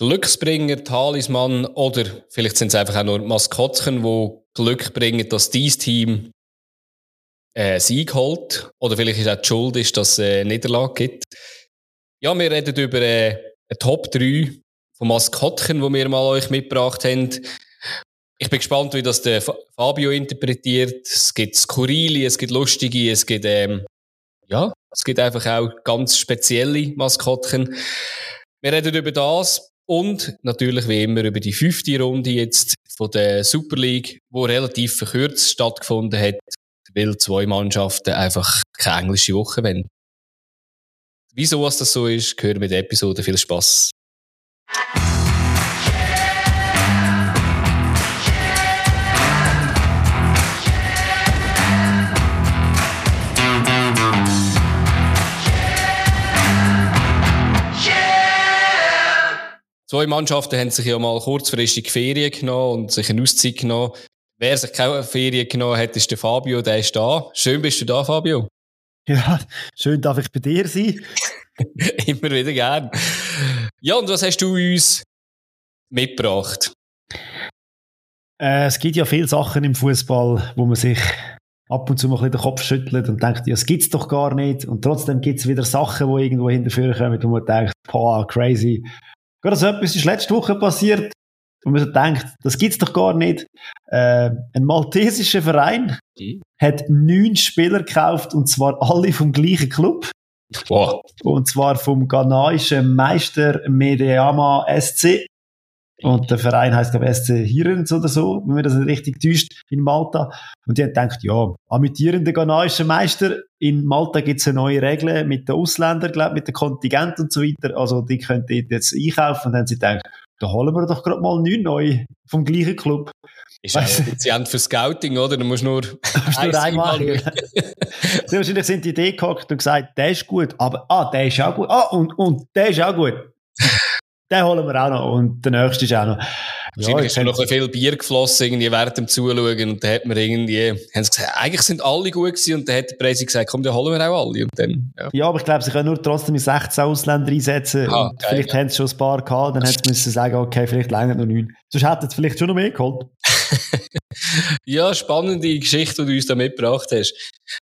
Glücksbringer, Talisman oder vielleicht sind es einfach auch nur Maskottchen, die Glück bringen, dass dieses Team äh, Sieg holt. Oder vielleicht ist auch die Schuld, ist, dass es äh, Niederlage gibt. Ja, wir reden über äh, eine Top 3 von Maskottchen, die wir mal euch mitgebracht haben. Ich bin gespannt, wie das der Fabio interpretiert. Es gibt skurrile, es gibt lustige, es gibt, ähm, ja, es gibt einfach auch ganz spezielle Maskottchen. Wir reden über das. Und natürlich wie immer über die fünfte Runde jetzt von der Super League, wo relativ verkürzt stattgefunden hat, weil zwei Mannschaften einfach keine englische Woche wollen. Wieso was das so ist, hören wir in der Episode. Viel Spaß. Zwei Mannschaften haben sich ja mal kurzfristig Ferien genommen und sich eine Auszeit genommen. Wer sich keine Ferien genommen hat, ist der Fabio, der ist da. Schön bist du da, Fabio. Ja, schön darf ich bei dir sein. Immer wieder gern. Ja, und was hast du uns mitgebracht? Äh, es gibt ja viele Sachen im Fußball, wo man sich ab und zu mal ein den Kopf schüttelt und denkt, ja, das gibt's doch gar nicht. Und trotzdem gibt es wieder Sachen, die irgendwo hinterführen kommen, wo man denkt, boah, crazy. Gerade so etwas ist letzte Woche passiert, wo man so denkt, das gibt's doch gar nicht. Äh, ein maltesischer Verein mhm. hat neun Spieler gekauft und zwar alle vom gleichen Club. Wow. Und zwar vom ghanaischen Meister Medeama SC. Und der Verein heißt glaube ich SC Hirens oder so, wenn man das nicht richtig täuscht, in Malta. Und die haben gedacht, ja, amütierender ghanaischer Meister. In Malta gibt es eine neue Regel mit den Ausländern, glaube mit den Kontingenten und so weiter. Also die können dort jetzt einkaufen. Und dann haben sie gedacht, da holen wir doch gerade mal neun neu vom gleichen Club. Ist auch effizient für Scouting, oder? Du musst nur, musst nur einmal. Sie wahrscheinlich sind die Idee gehackt und gesagt, der ist gut, aber ah, der ist auch gut. Ah, und, und der ist auch gut. Den holen wir auch noch. Und der nächste ist auch noch. Wahrscheinlich ja, ist noch ein viel Bier geflossen, irgendwie während dem Zuschauen. Und dann hat man irgendwie, haben sie gesagt, eigentlich sind alle gut gewesen. Und dann hat der Präsident gesagt, komm, dann holen wir auch alle. Und dann, ja. ja aber ich glaube, sie können nur trotzdem 16 Ausländer einsetzen. Ah, und vielleicht haben sie schon ein paar gehabt. Dann hätten sie sagen, okay, vielleicht länger noch neun. Sonst hätten sie vielleicht schon noch mehr geholt. ja, spannende Geschichte, die du uns da mitgebracht hast.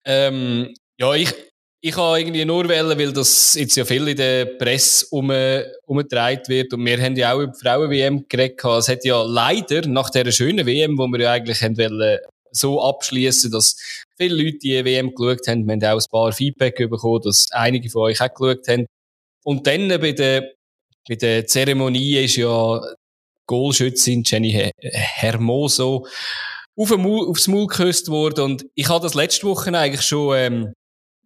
Ähm, ja, ich, ich habe irgendwie nur wählen, weil das jetzt ja viel in der Presse um, umgetragen wird. Und wir haben ja auch über die Frauen-WM geredet. Es hat ja leider nach dieser schönen WM, wo wir ja eigentlich haben wollen, so abschließen, dass viele Leute die WM geschaut haben. Wir haben auch ein paar Feedback bekommen, dass einige von euch auch geschaut haben. Und dann bei der, bei der Zeremonie ist ja Goalschützin Jenny Hermoso auf Maul, aufs Maul geküsst worden. Und ich habe das letzte Woche eigentlich schon ähm,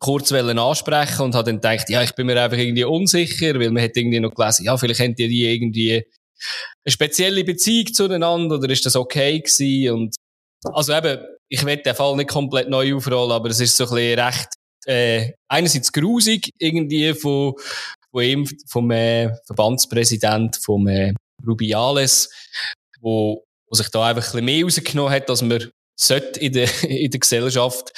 kurz ansprechen und habe dann gedacht, ja, ich bin mir einfach irgendwie unsicher, weil man hat irgendwie noch gelesen, ja, vielleicht haben die, die irgendwie eine spezielle Beziehung zueinander oder ist das okay gewesen? Und also eben, ich werde den Fall nicht komplett neu aufrollen, aber es ist so ein bisschen recht äh, einerseits grusig irgendwie von, von ihm, vom äh, Verbandspräsident, vom äh, Rubiales, wo, wo sich da einfach ein bisschen mehr rausgenommen hat, als man sollte in der, in der Gesellschaft.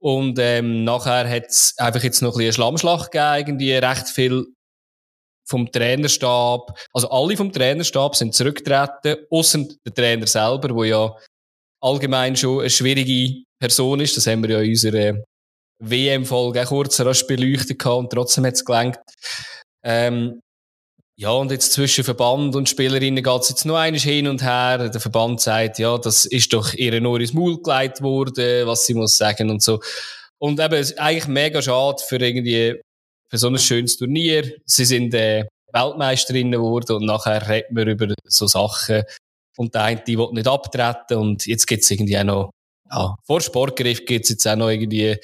Und ähm, nachher hat es einfach jetzt noch ein bisschen eine Schlammschlacht gegeben, irgendwie recht viel vom Trainerstab. Also alle vom Trainerstab sind zurückgetreten, außer der Trainer selber, wo ja allgemein schon eine schwierige Person ist. Das haben wir ja in unserer WM-Folge auch kurz rasch beleuchtet und trotzdem hat es gelangt. Ähm, ja, und jetzt zwischen Verband und Spielerinnen geht es jetzt noch eines hin und her. Der Verband sagt, ja, das ist doch ihr nur ins Maul gelegt worden, was sie muss sagen und so. Und eben, es ist eigentlich mega schade für irgendwie, für so ein schönes Turnier. Sie sind äh, Weltmeisterinnen geworden und nachher redet man über so Sachen. Und der eine, die will nicht abtreten und jetzt gibt's irgendwie auch noch, ja, vor Sportgericht gibt's jetzt auch noch irgendwie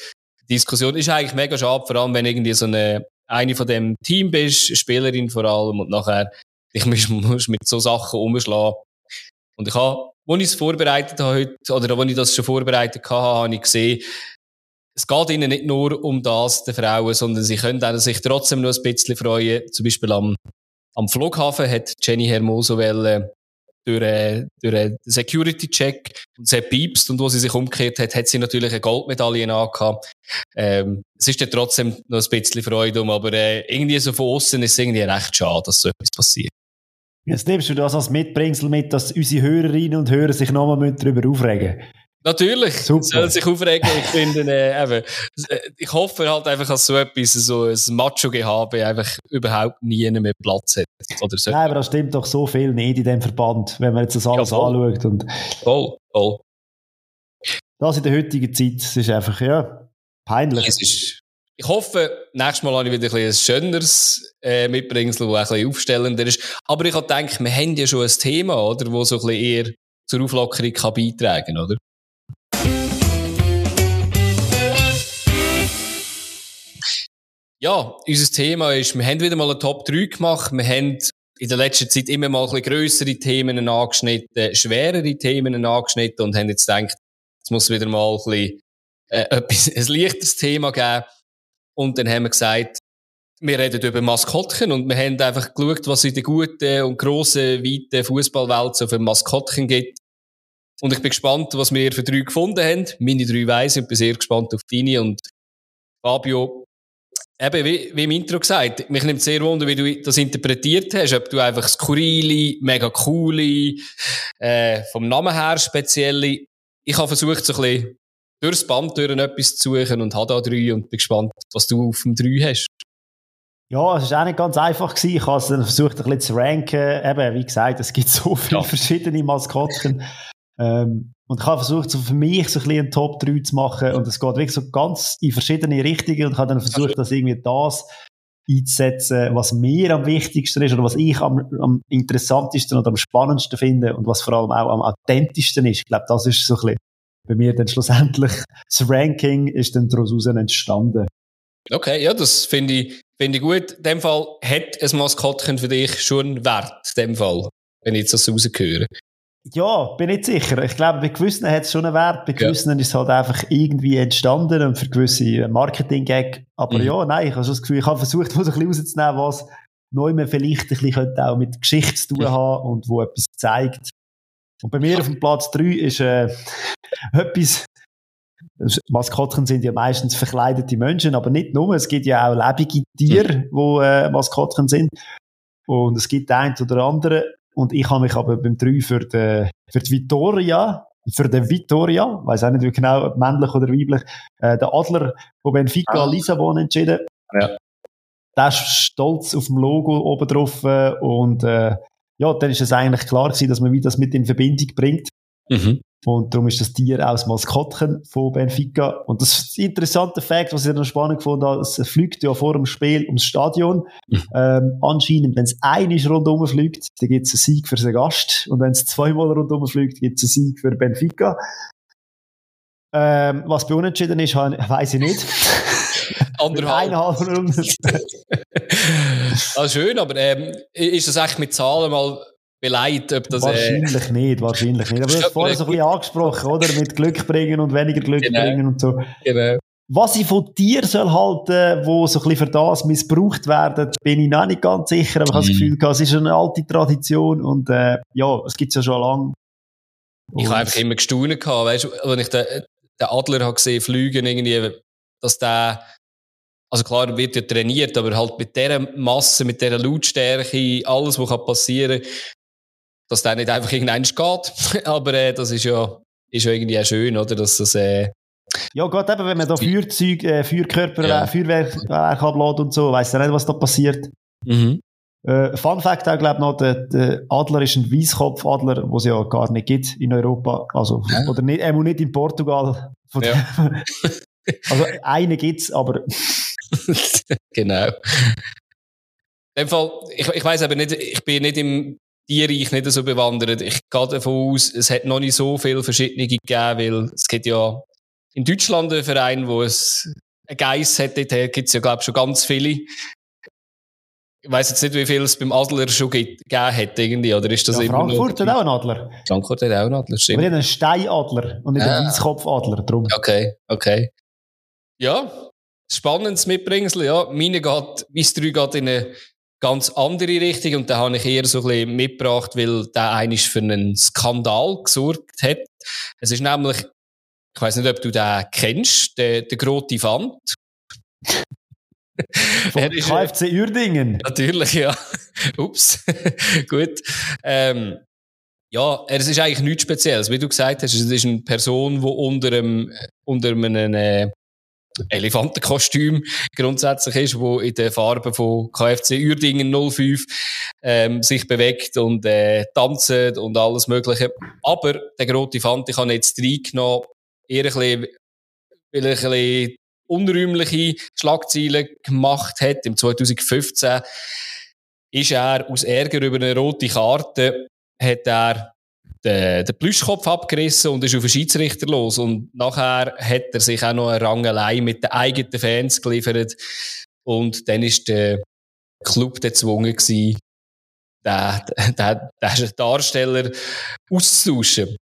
Diskussion. Ist eigentlich mega schade, vor allem wenn irgendwie so eine eine von dem Team bist, Spielerin vor allem, und nachher ich muss, muss mit so Sachen umschlagen. Und ich habe, als ich es vorbereitet habe heute, oder als ich das schon vorbereitet hatte, habe ich gesehen, es geht ihnen nicht nur um das, den Frauen, sondern sie können sich trotzdem noch ein bisschen freuen. Zum Beispiel am, am Flughafen hat Jenny Hermoso durch, durch einen Security-Check und sie piepst und wo sie sich umgekehrt hat, hat sie natürlich eine Goldmedaille angehabt. Ähm, es ist dann trotzdem noch ein bisschen Freude um, aber äh, irgendwie so von außen ist es irgendwie recht schade, dass so etwas passiert. Jetzt nimmst du das als Mitbringsel mit, dass unsere Hörerinnen und Hörer sich nochmal darüber aufregen müssen. Natürlich, Super. sollen sich aufregen. Ich finde, äh, eben, äh, ich hoffe halt einfach, dass so etwas, so ein Macho-Gehabe einfach überhaupt nie mehr Platz hat. Oder so. Nein, aber das stimmt doch so viel nicht in dem Verband, wenn man jetzt das alles ja, voll. anschaut. Und voll, voll. Das in der heutigen Zeit, das ist einfach, ja, peinlich. Ist, ich hoffe, nächstes Mal habe ich wieder ein, ein schöneres äh, Mitbringsel, das ein bisschen aufstellender ist. Aber ich habe gedacht, wir haben ja schon ein Thema, oder, wo so ein bisschen eher zur Auflockerung kann beitragen oder? Ja, unser Thema ist, wir haben wieder mal eine Top 3 gemacht. Wir haben in der letzten Zeit immer mal ein bisschen grössere Themen angeschnitten, schwerere Themen angeschnitten und haben jetzt gedacht, es muss wieder mal ein bisschen, äh, ein leichteres Thema geben. Und dann haben wir gesagt, wir reden über Maskottchen und wir haben einfach geschaut, was in der guten und grossen, weiten Fußballwelt so für Maskottchen gibt. Und ich bin gespannt, was wir für drei gefunden haben. Meine drei weiss und bin sehr gespannt auf deine. Und Fabio, Eben, wie, wie im Intro gesagt, mich nimmt sehr wunder, wie du das interpretiert hast. Ob du einfach skurrile, mega coole, äh, vom Namen her spezielle. Ich habe versucht, so ein bisschen durchs Band durch etwas zu suchen und habe da drei und bin gespannt, was du auf dem drei hast. Ja, es war auch nicht ganz einfach. Gewesen. Ich habe es versucht, ein bisschen zu ranken. Eben, wie gesagt, es gibt so viele ja. verschiedene Maskottchen. Ähm, und ich habe versucht, so für mich so ein bisschen einen Top 3 zu machen. Und es geht wirklich so ganz in verschiedene Richtungen. Und ich habe dann versucht, dass irgendwie das einzusetzen, was mir am wichtigsten ist oder was ich am, am interessantesten oder am spannendsten finde und was vor allem auch am authentischsten ist. Ich glaube, das ist so ein bisschen bei mir dann schlussendlich das Ranking ist dann daraus entstanden. Okay, ja, das finde ich, finde ich gut. In dem Fall hat ein Maskottchen für dich schon Wert, in dem Fall, wenn ich jetzt das rausgehöre. Ja, bin nicht sicher. Ich glaube, bei gewissen hat es schon einen Wert, bei gewissen ja. ist es halt einfach irgendwie entstanden und für gewisse Marketing-Gag. Aber mhm. ja, nein, ich habe schon das Gefühl, ich habe versucht, so ein bisschen rauszunehmen, was neu vielleicht ein bisschen auch mit Geschichte zu tun haben und wo etwas zeigt. Und bei mir auf dem Platz 3 ist äh, etwas, Maskottchen sind ja meistens verkleidete Menschen, aber nicht nur. Es gibt ja auch lebende Tiere, mhm. wo äh, Maskottchen sind. Und es gibt ein oder andere, und ich habe mich aber beim 3 für die, für die Vittoria, für den Vittoria, weiß auch nicht genau, männlich oder weiblich, äh, der Adler von Benfica ah. Lissabon entschieden. Ja. Der ist stolz auf dem Logo oben drauf äh, und äh, ja, dann ist es eigentlich klar gewesen, dass man wie das mit in Verbindung bringt. Mhm. Und darum ist das Tier auch das Maskottchen von Benfica. Und das interessanter Fakt, was ich noch spannend gefunden habe. Es fliegt ja vor dem Spiel ums Stadion. Mhm. Ähm, anscheinend, wenn es einmal rundum fliegt, dann gibt es einen Sieg für den Gast. Und wenn es zweimal rundum fliegt, gibt es einen Sieg für Benfica. Ähm, was bei unentschieden ist, weiß ich nicht. Anderthalb. ah, schön, aber ähm, ist das echt mit Zahlen mal beleidigt, ob das... Äh, wahrscheinlich äh, nicht, wahrscheinlich nicht. Aber du hast vorhin so ein bisschen angesprochen, oder? Mit Glück bringen und weniger Glück genau. bringen und so. Genau. Was ich von dir soll halten, wo so ein bisschen für das missbraucht werden, bin ich noch nicht ganz sicher, aber ich habe das mhm. Gefühl, es ist eine alte Tradition und äh, ja, es gibt es ja schon lange. Ich habe einfach immer gestaunt gehabt, weißt du, wenn ich den, den Adler habe gesehen fliegen irgendwie, dass der also klar, wird ja trainiert, aber halt mit dieser Masse, mit dieser Lautstärke, alles, was passieren kann, dass der nicht einfach irgendein geht. Aber äh, das ist ja, ist ja irgendwie auch schön, oder? Dass das, äh, ja, gerade eben, wenn man da Feuerzeug, äh, Feuerkörper, ja. Feuerwerk äh, ablädt und so, weiss ja nicht, was da passiert. Mhm. Äh, Fun Fact auch, glaube ich, noch, der, der, Adler ist ein Weißkopfadler, den es ja gar nicht gibt in Europa. Also, ja. oder nicht, äh, nicht in Portugal. Ja. also, einen gibt's, aber. genau. In dem Fall, ich, ich weiss aber nicht, ich bin nicht im Tierreich nicht so bewandert. Ich gehe davon aus, es hat noch nicht so viele verschiedene gegeben, weil es gibt ja in Deutschland einen Verein, wo es einen Geiss hat, dort gibt es ja, glaube ich, schon ganz viele. Ich weiss jetzt nicht, wie viel es beim Adler schon gegeben hat, irgendwie, oder ist das ja, Frankfurt hat auch einen Adler. Frankfurt hat auch einen Adler, stimmt. Wir haben einen Steinadler und nicht ah. einen Weißkopfadler, drum. Okay, okay. Ja, spannendes Mitbringsel, ja. Meine geht, es drei geht in eine ganz andere Richtung und da habe ich eher so ein bisschen mitgebracht, weil der eigentlich für einen Skandal gesorgt hat. Es ist nämlich, ich weiß nicht, ob du den kennst, den, den Grote Wand. Von KFC Uerdingen. Natürlich, ja. Ups, gut. Ähm, ja, es ist eigentlich nichts Spezielles. Wie du gesagt hast, es ist eine Person, die unter einem, unter einem äh, Elefantenkostüm grundsätzlich ist, wo in den Farben von KFC Uerdingen 05 ähm, sich bewegt und äh, tanzt und alles Mögliche. Aber der grote Fant, ich habe jetzt reingenommen, eher ein bisschen, weil ein bisschen unrühmliche Schlagzeilen gemacht hat. Im 2015 ist er aus Ärger über eine rote Karte, hat er den, den Plüschkopf abgerissen und ist auf den Schiedsrichter los. Und nachher hat er sich auch noch eine Rangelei mit den eigenen Fans geliefert. Und dann ist der Club gezwungen gewesen, den, den, den Darsteller auszutauschen.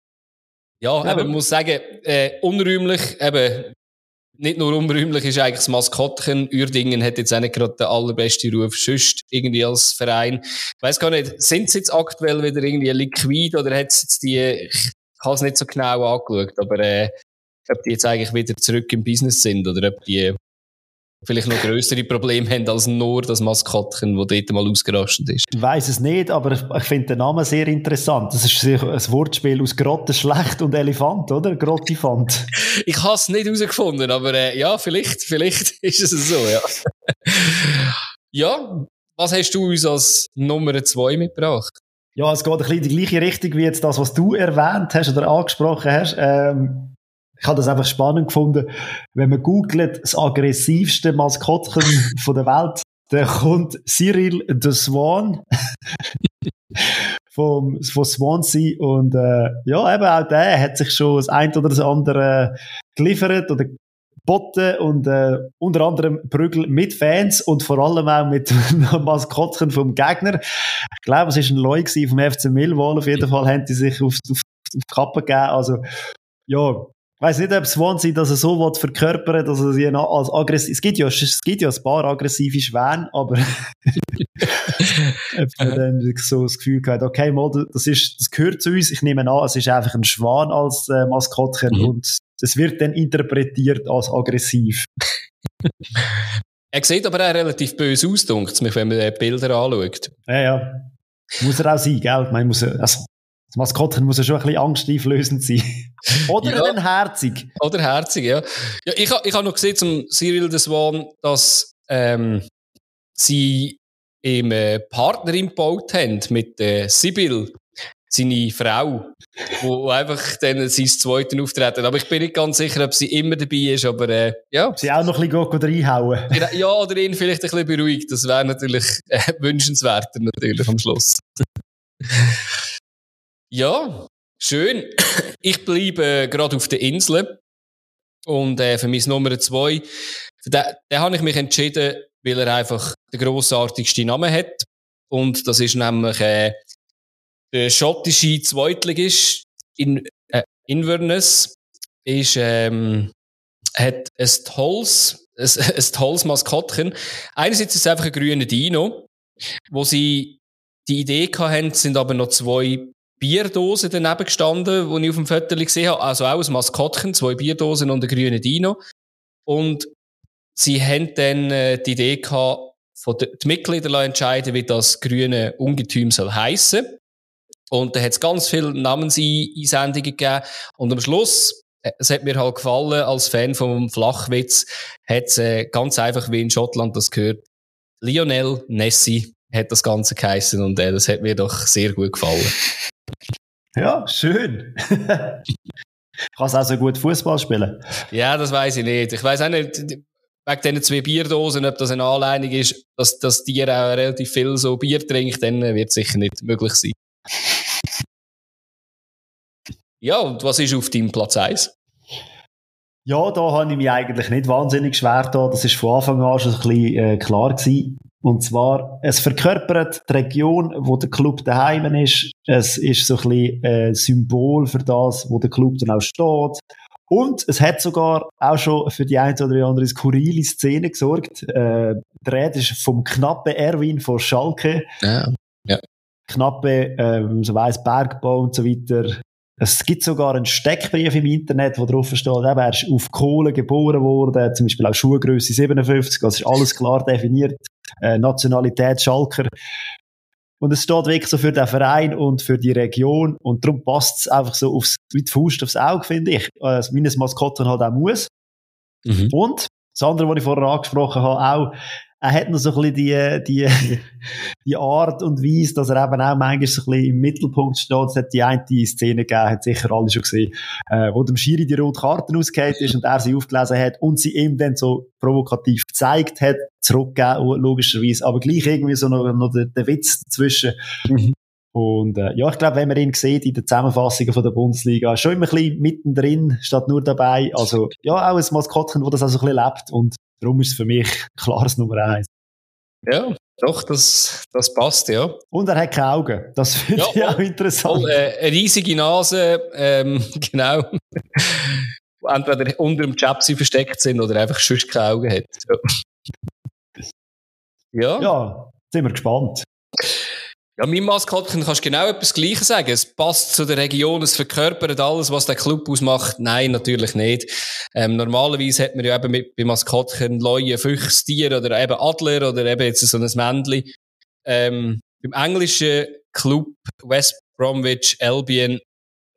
Ja, ja. Eben, muss sagen, äh, unrühmlich, eben, nicht nur unrühmlich ist eigentlich das Maskottchen. Uerdingen hat jetzt auch nicht gerade den allerbesten Ruf, sonst irgendwie als Verein. Ich weiss gar nicht, sind sie jetzt aktuell wieder irgendwie liquid oder hat es jetzt die, ich habe es nicht so genau angeschaut, aber äh, ob die jetzt eigentlich wieder zurück im Business sind oder ob die vielleicht noch größere Probleme haben als nur das Maskottchen, das dort mal ausgerastet ist. Ich weiss es nicht, aber ich finde den Namen sehr interessant. Das ist ein Wortspiel aus Grotte schlecht und Elefant, oder? Grottifant. ich habe es nicht herausgefunden, aber äh, ja, vielleicht, vielleicht ist es so, ja. ja, was hast du uns als Nummer zwei mitgebracht? Ja, es geht ein bisschen in die gleiche Richtung wie jetzt das, was du erwähnt hast oder angesprochen hast. Ähm, ich habe das einfach spannend gefunden. Wenn man googelt, das aggressivste Maskottchen von der Welt, dann kommt Cyril the Swan vom, von Swansea und äh, ja, eben auch der hat sich schon das ein oder das andere geliefert oder geboten und äh, unter anderem Prügel mit Fans und vor allem auch mit Maskottchen vom Gegner. Ich glaube, es war ein Leu vom FC Millwall. Auf jeden Fall haben die sich auf, auf, auf die Kappe gegeben. Also, ja, weiß nicht, ob Swansea das so will verkörpern, dass er sie als aggressiv, es gibt ja, es gibt ja ein paar aggressive Schwäne, aber ob man dann so das Gefühl hat, okay, mal, das ist, das gehört zu uns, ich nehme an, es ist einfach ein Schwan als äh, Maskottchen mhm. und es wird dann interpretiert als aggressiv. er sieht aber auch relativ böse aus, wenn man die Bilder anschaut. Ja, ja. Muss er auch sein, gell? Man muss, also, das Maskottchen muss ja schon ein bisschen angsteinflößend sein. Oder ja. dann herzig. Oder herzig, ja. ja ich habe ich ha noch gesehen zum Cyril the Swan, dass ähm, sie im äh, Partner gebaut haben mit äh, Sibyl, seine Frau, wo einfach dann sein zweiten Auftreten. Aber ich bin nicht ganz sicher, ob sie immer dabei ist, aber äh, ja. Sie auch noch ein bisschen reinhauen. Ja, oder ihn vielleicht ein bisschen beruhigt. Das wäre natürlich äh, wünschenswerter natürlich am Schluss. Ja, schön. Ich bleibe äh, gerade auf der Insel. Und äh, für mich Nummer zwei, für den habe ich mich entschieden, weil er einfach den grossartigsten Namen hat. Und das ist nämlich äh, der schottische Zweitligist in äh, Inverness. Ist, ähm, hat ein tolles, ein, ein tolles Maskottchen. Einerseits ist es einfach ein grüner Dino, wo sie die Idee hatten, sind aber noch zwei Bierdosen daneben gestanden, die ich auf dem Foto gesehen habe. Also auch ein Maskottchen, zwei Bierdosen und ein grüner Dino. Und sie haben dann äh, die Idee gehabt, von den die Mitglieder entscheiden, wie das grüne Ungetüm soll heißen. Und da hat es ganz viele Namenseinsendungen gegeben. Und am Schluss, äh, es hat mir halt gefallen, als Fan vom Flachwitz, hat es äh, ganz einfach, wie in Schottland das gehört, Lionel Nessie hat das Ganze geheißen und äh, das hat mir doch sehr gut gefallen. Ja, schön. Kannst auch so gut Fußball spielen? Ja, das weiß ich nicht. Ich weiß auch nicht, wegen diesen zwei Bierdosen, ob das eine Anleitung ist, dass das Tier auch relativ viel so Bier trinkt, dann wird es sicher nicht möglich sein. Ja, und was ist auf deinem Platz 1? Ja, da habe ich mich eigentlich nicht wahnsinnig schwer da. Das ist von Anfang an schon ein bisschen äh, klar gewesen. Und zwar, es verkörpert die Region, wo der Club daheim ist. Es ist so ein bisschen ein Symbol für das, wo der Club dann auch steht. Und es hat sogar auch schon für die eine oder andere skurrile Szene gesorgt. Äh, die Rede ist vom knappen Erwin von Schalke. Ja. ja. Knappe, äh, so weiss, Bergbau und so weiter. Es gibt sogar einen Steckbrief im Internet, wo drauf steht, eben, er ist auf Kohle geboren worden, zum Beispiel auch Schuhgröße 57, das ist alles klar definiert. Äh, Nationalität Schalker. Und es steht wirklich so für den Verein und für die Region. Und darum passt es einfach so aufs, die Faust aufs Auge, finde ich. Also, meines Maskottchen halt auch muss. Mhm. Und das andere, was ich vorher angesprochen habe, auch, er hat noch so ein bisschen die, die, die Art und Weise, dass er eben auch manchmal so ein bisschen im Mittelpunkt steht. Es hat die eine Szene gegeben, hat sicher alle schon gesehen, äh, wo dem Schiri die rote Karten ausgeht ist und er sie aufgelesen hat und sie ihm dann so provokativ gezeigt hat, zurückgegeben, logischerweise, aber gleich irgendwie so noch, noch der, der Witz dazwischen. Mhm. Und äh, ja, ich glaube, wenn man ihn sieht in den Zusammenfassungen von der Bundesliga, schon immer ein bisschen mittendrin, statt nur dabei. Also ja, auch ein Maskottchen, das das also ein bisschen lebt. Und darum ist es für mich klares Nummer eins. Ja, doch, das, das passt, ja. Und er hat keine Augen. Das finde ja, ich auch interessant. Und, äh, eine riesige Nase, ähm, genau. Entweder unter dem Chapsi versteckt sind oder einfach sonst keine Augen hat. Ja. Ja, sind wir gespannt. Ja, mein Maskottchen kannst du genau etwas Gleiches sagen. Es passt zu der Region, es verkörpert alles, was der Club ausmacht. Nein, natürlich nicht. Ähm, normalerweise hat man ja eben mit, bei Maskottchen Leue, Füchs, Tier oder eben Adler oder eben jetzt so ein Männchen. Ähm, beim englischen Club West Bromwich Albion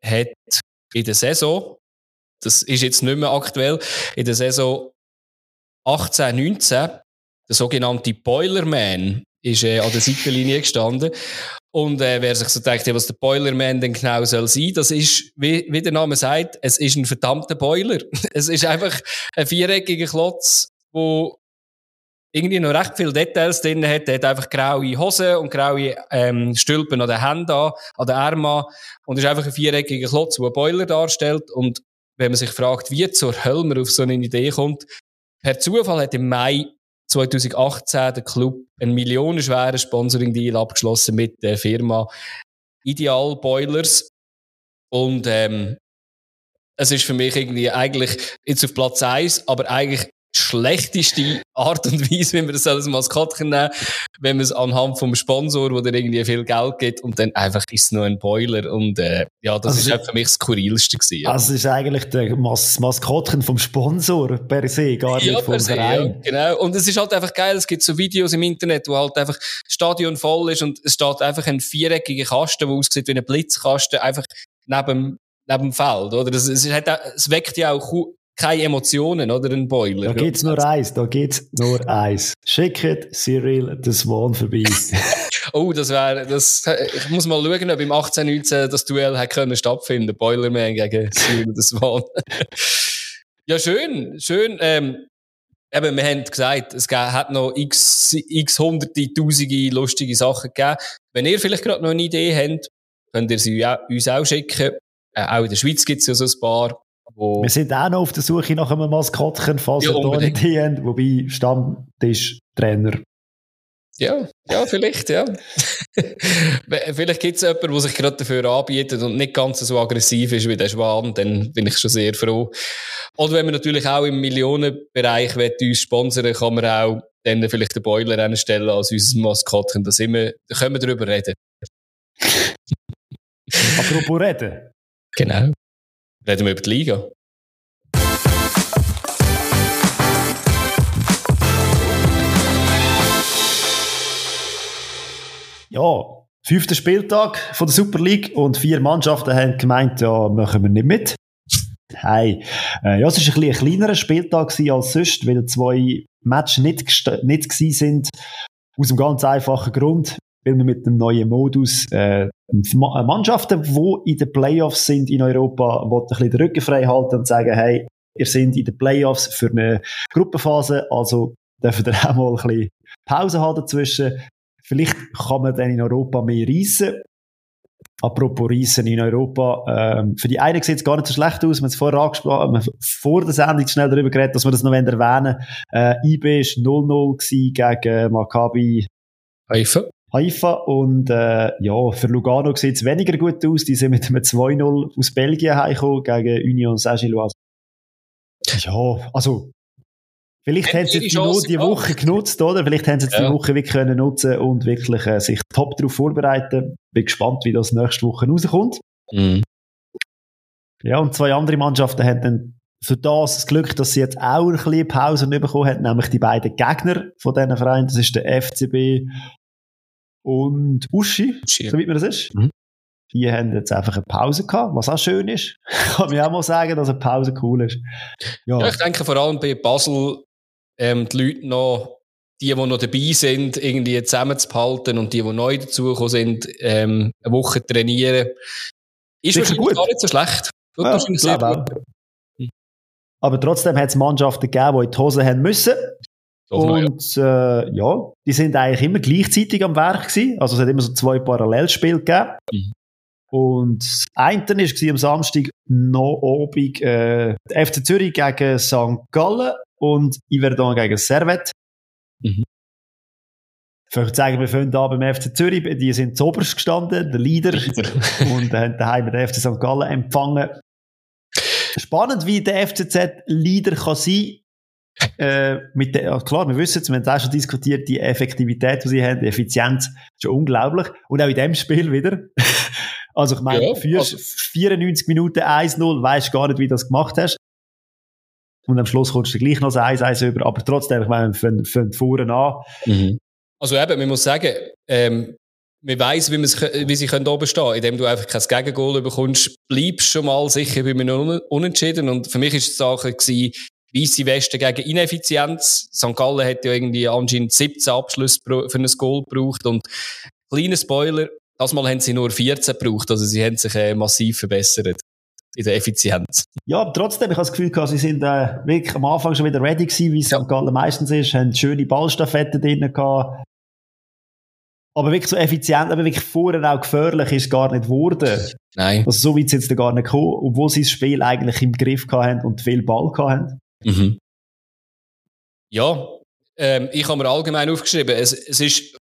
hat in der Saison, das ist jetzt nicht mehr aktuell, in der Saison 18, 19, der sogenannte Boilerman ist äh, an der Seitenlinie gestanden. Und äh, wer sich so denkt, ja, was der Boilerman denn genau soll sein, das ist, wie, wie der Name sagt, es ist ein verdammter Boiler. es ist einfach ein viereckiger Klotz, wo irgendwie noch recht viele Details drin hat. Er hat einfach graue Hosen und graue ähm, Stülpen an den Händen an, den Armen und ist einfach ein viereckiger Klotz, der einen Boiler darstellt. Und wenn man sich fragt, wie zur Hölle man auf so eine Idee kommt, per Zufall hat im Mai 2018 der Club einen millionenschweren Sponsoring-Deal abgeschlossen mit der Firma Ideal Boilers. Und ähm, es ist für mich irgendwie eigentlich jetzt auf Platz 1, aber eigentlich schlechteste Art und Weise, wie man das als Maskottchen nehmen wenn man es anhand vom Sponsor, wo der irgendwie viel Geld gibt und dann einfach ist es nur ein Boiler und äh, ja, das also ist halt für mich das Skurrilste gewesen. Also es ist eigentlich der Mas Maskottchen vom Sponsor per se, gar nicht ja, vom se, Verein. Ja, genau. Und es ist halt einfach geil, es gibt so Videos im Internet, wo halt einfach das Stadion voll ist und es steht einfach ein viereckiger Kasten, der aussieht wie ein Blitzkasten, einfach neben neben dem Feld, oder? Es, es, hat, es weckt ja auch keine Emotionen, oder? Ein Boiler. Da gibt's nur eins, da gibt's nur eins. Schickt Cyril den Swan vorbei. oh, das wäre, das, ich muss mal schauen, ob im 1819 das Duell hätte können stattfinden, Boilerman gegen Cyril den Swan. ja, schön, schön, ähm, Eben, wir haben gesagt, es hat noch x, x hunderte, tausende lustige Sachen gegeben. Wenn ihr vielleicht gerade noch eine Idee habt, könnt ihr sie uns auch schicken. Äh, auch in der Schweiz gibt es ja so ein paar. Wo wir sind auch noch auf der Suche nach einem Maskottchen, falls ja, wir da nicht haben, wobei Stammtisch-Trainer. Ja, ja, vielleicht, ja. vielleicht gibt es jemanden, der sich gerade dafür anbietet und nicht ganz so aggressiv ist wie der Schwan, dann bin ich schon sehr froh. Oder wenn man natürlich auch im Millionenbereich uns sponsern kann man auch dann vielleicht den Boiler anstellen als unser Maskottchen. Da, sind wir, da können wir darüber reden. Apropos reden. Genau. Reden wir über die Liga. Ja, fünfter Spieltag von der Super League und vier Mannschaften haben gemeint, ja, machen wir nicht mit. Hey, äh, ja, es war ein, ein kleinerer Spieltag als sonst, weil zwei Matches nicht, nicht gewesen sind. Aus einem ganz einfachen Grund weil wir mit dem neuen Modus äh, Mannschaften, die in den Playoffs sind in Europa, ein bisschen den Rücken frei halten und sagen, hey, ihr seid in den Playoffs für eine Gruppenphase, also dürft ihr auch mal ein bisschen Pause haben dazwischen. Vielleicht kann man dann in Europa mehr reissen. Apropos Reissen in Europa, ähm, für die einen sieht es gar nicht so schlecht aus. Wir haben es vorher angesprochen, vor der Sendung schnell darüber geredet, dass wir das noch erwähnen äh, IB war 0-0 gegen Maccabi Haifa. Haifa. Und äh, ja, für Lugano sieht es weniger gut aus. Die sind mit einem 2-0 aus Belgien heimgekommen gegen Union Saint-Gilloise. Ja, also Vielleicht haben sie die, Not die Woche genutzt, oder? Vielleicht haben sie ja. die Woche wirklich können nutzen und wirklich äh, sich top darauf vorbereiten. Bin gespannt, wie das nächste Woche rauskommt. Mhm. Ja, und zwei andere Mannschaften haben dann für das das Glück, dass sie jetzt auch ein bisschen Pause bekommen haben, nämlich die beiden Gegner von diesen Vereinen. Das ist der FCB und Uschi, Uschi. so wie man das ist. Mhm. Die haben jetzt einfach eine Pause gehabt, was auch schön ist. Kann mir auch mal sagen, dass eine Pause cool ist. Ja, ja ich denke vor allem bei Basel, ähm, die Leute noch, die, die noch dabei sind, irgendwie zusammenzuhalten und die, die neu dazugekommen sind, ähm, eine Woche trainieren, ist wahrscheinlich gut. gar nicht so schlecht. Ja, sehr gut. Aber trotzdem hat es Mannschaften gegeben, die in die Hose haben müssen. Und äh, ja, die sind eigentlich immer gleichzeitig am Werk gewesen. Also es hat immer so zwei Parallelspiele gegeben. Mhm. Und das eine war am Samstag noch obig äh, der FC Zürich gegen St. Gallen und Iverdon gegen Servet. Mhm. Ich würde sagen, wir fangen an beim FC Zürich. Die sind zu oberst gestanden, der Leader. und haben daheim den FC St. Gallen empfangen. Spannend, wie der FCZ Leader kann sein äh, mit der, klar, wir wissen es, wir haben auch schon diskutiert, die Effektivität, die sie haben, die Effizienz, ist schon unglaublich. Und auch in dem Spiel wieder. also ich meine, ja, für also 94 Minuten 1-0, weißt gar nicht, wie du das gemacht hast. Und am Schluss kommst du gleich noch das 1-1 über, aber trotzdem, ich meine, wir fangen vorne an. Mhm. Also eben, man muss sagen, ähm, man weiss, wie, wie sie können oben stehen können. Indem du einfach kein Gegengol bekommst, bleibst schon mal sicher bei mir unentschieden. Und für mich war die Sache, gewesen, Weisse Westen gegen Ineffizienz. St. Gallen hat ja irgendwie anscheinend 17 Abschlüsse für ein Goal gebraucht und kleiner Spoiler, das Mal haben sie nur 14 gebraucht, also sie haben sich äh, massiv verbessert in der Effizienz. Ja, aber trotzdem, ich habe das Gefühl, gehabt, sie sind äh, wirklich am Anfang schon wieder ready gewesen, wie es ja. St. Gallen meistens ist, haben schöne Ballstaffetten drin gehabt. Aber wirklich so effizient, aber wirklich vorher auch gefährlich ist gar nicht geworden. Nein. Also so weit sind sie gar nicht gekommen, obwohl sie das Spiel eigentlich im Griff hatten und viel Ball hatten. Mhm. Ja, ähm, ich habe mir allgemein aufgeschrieben, es, es ist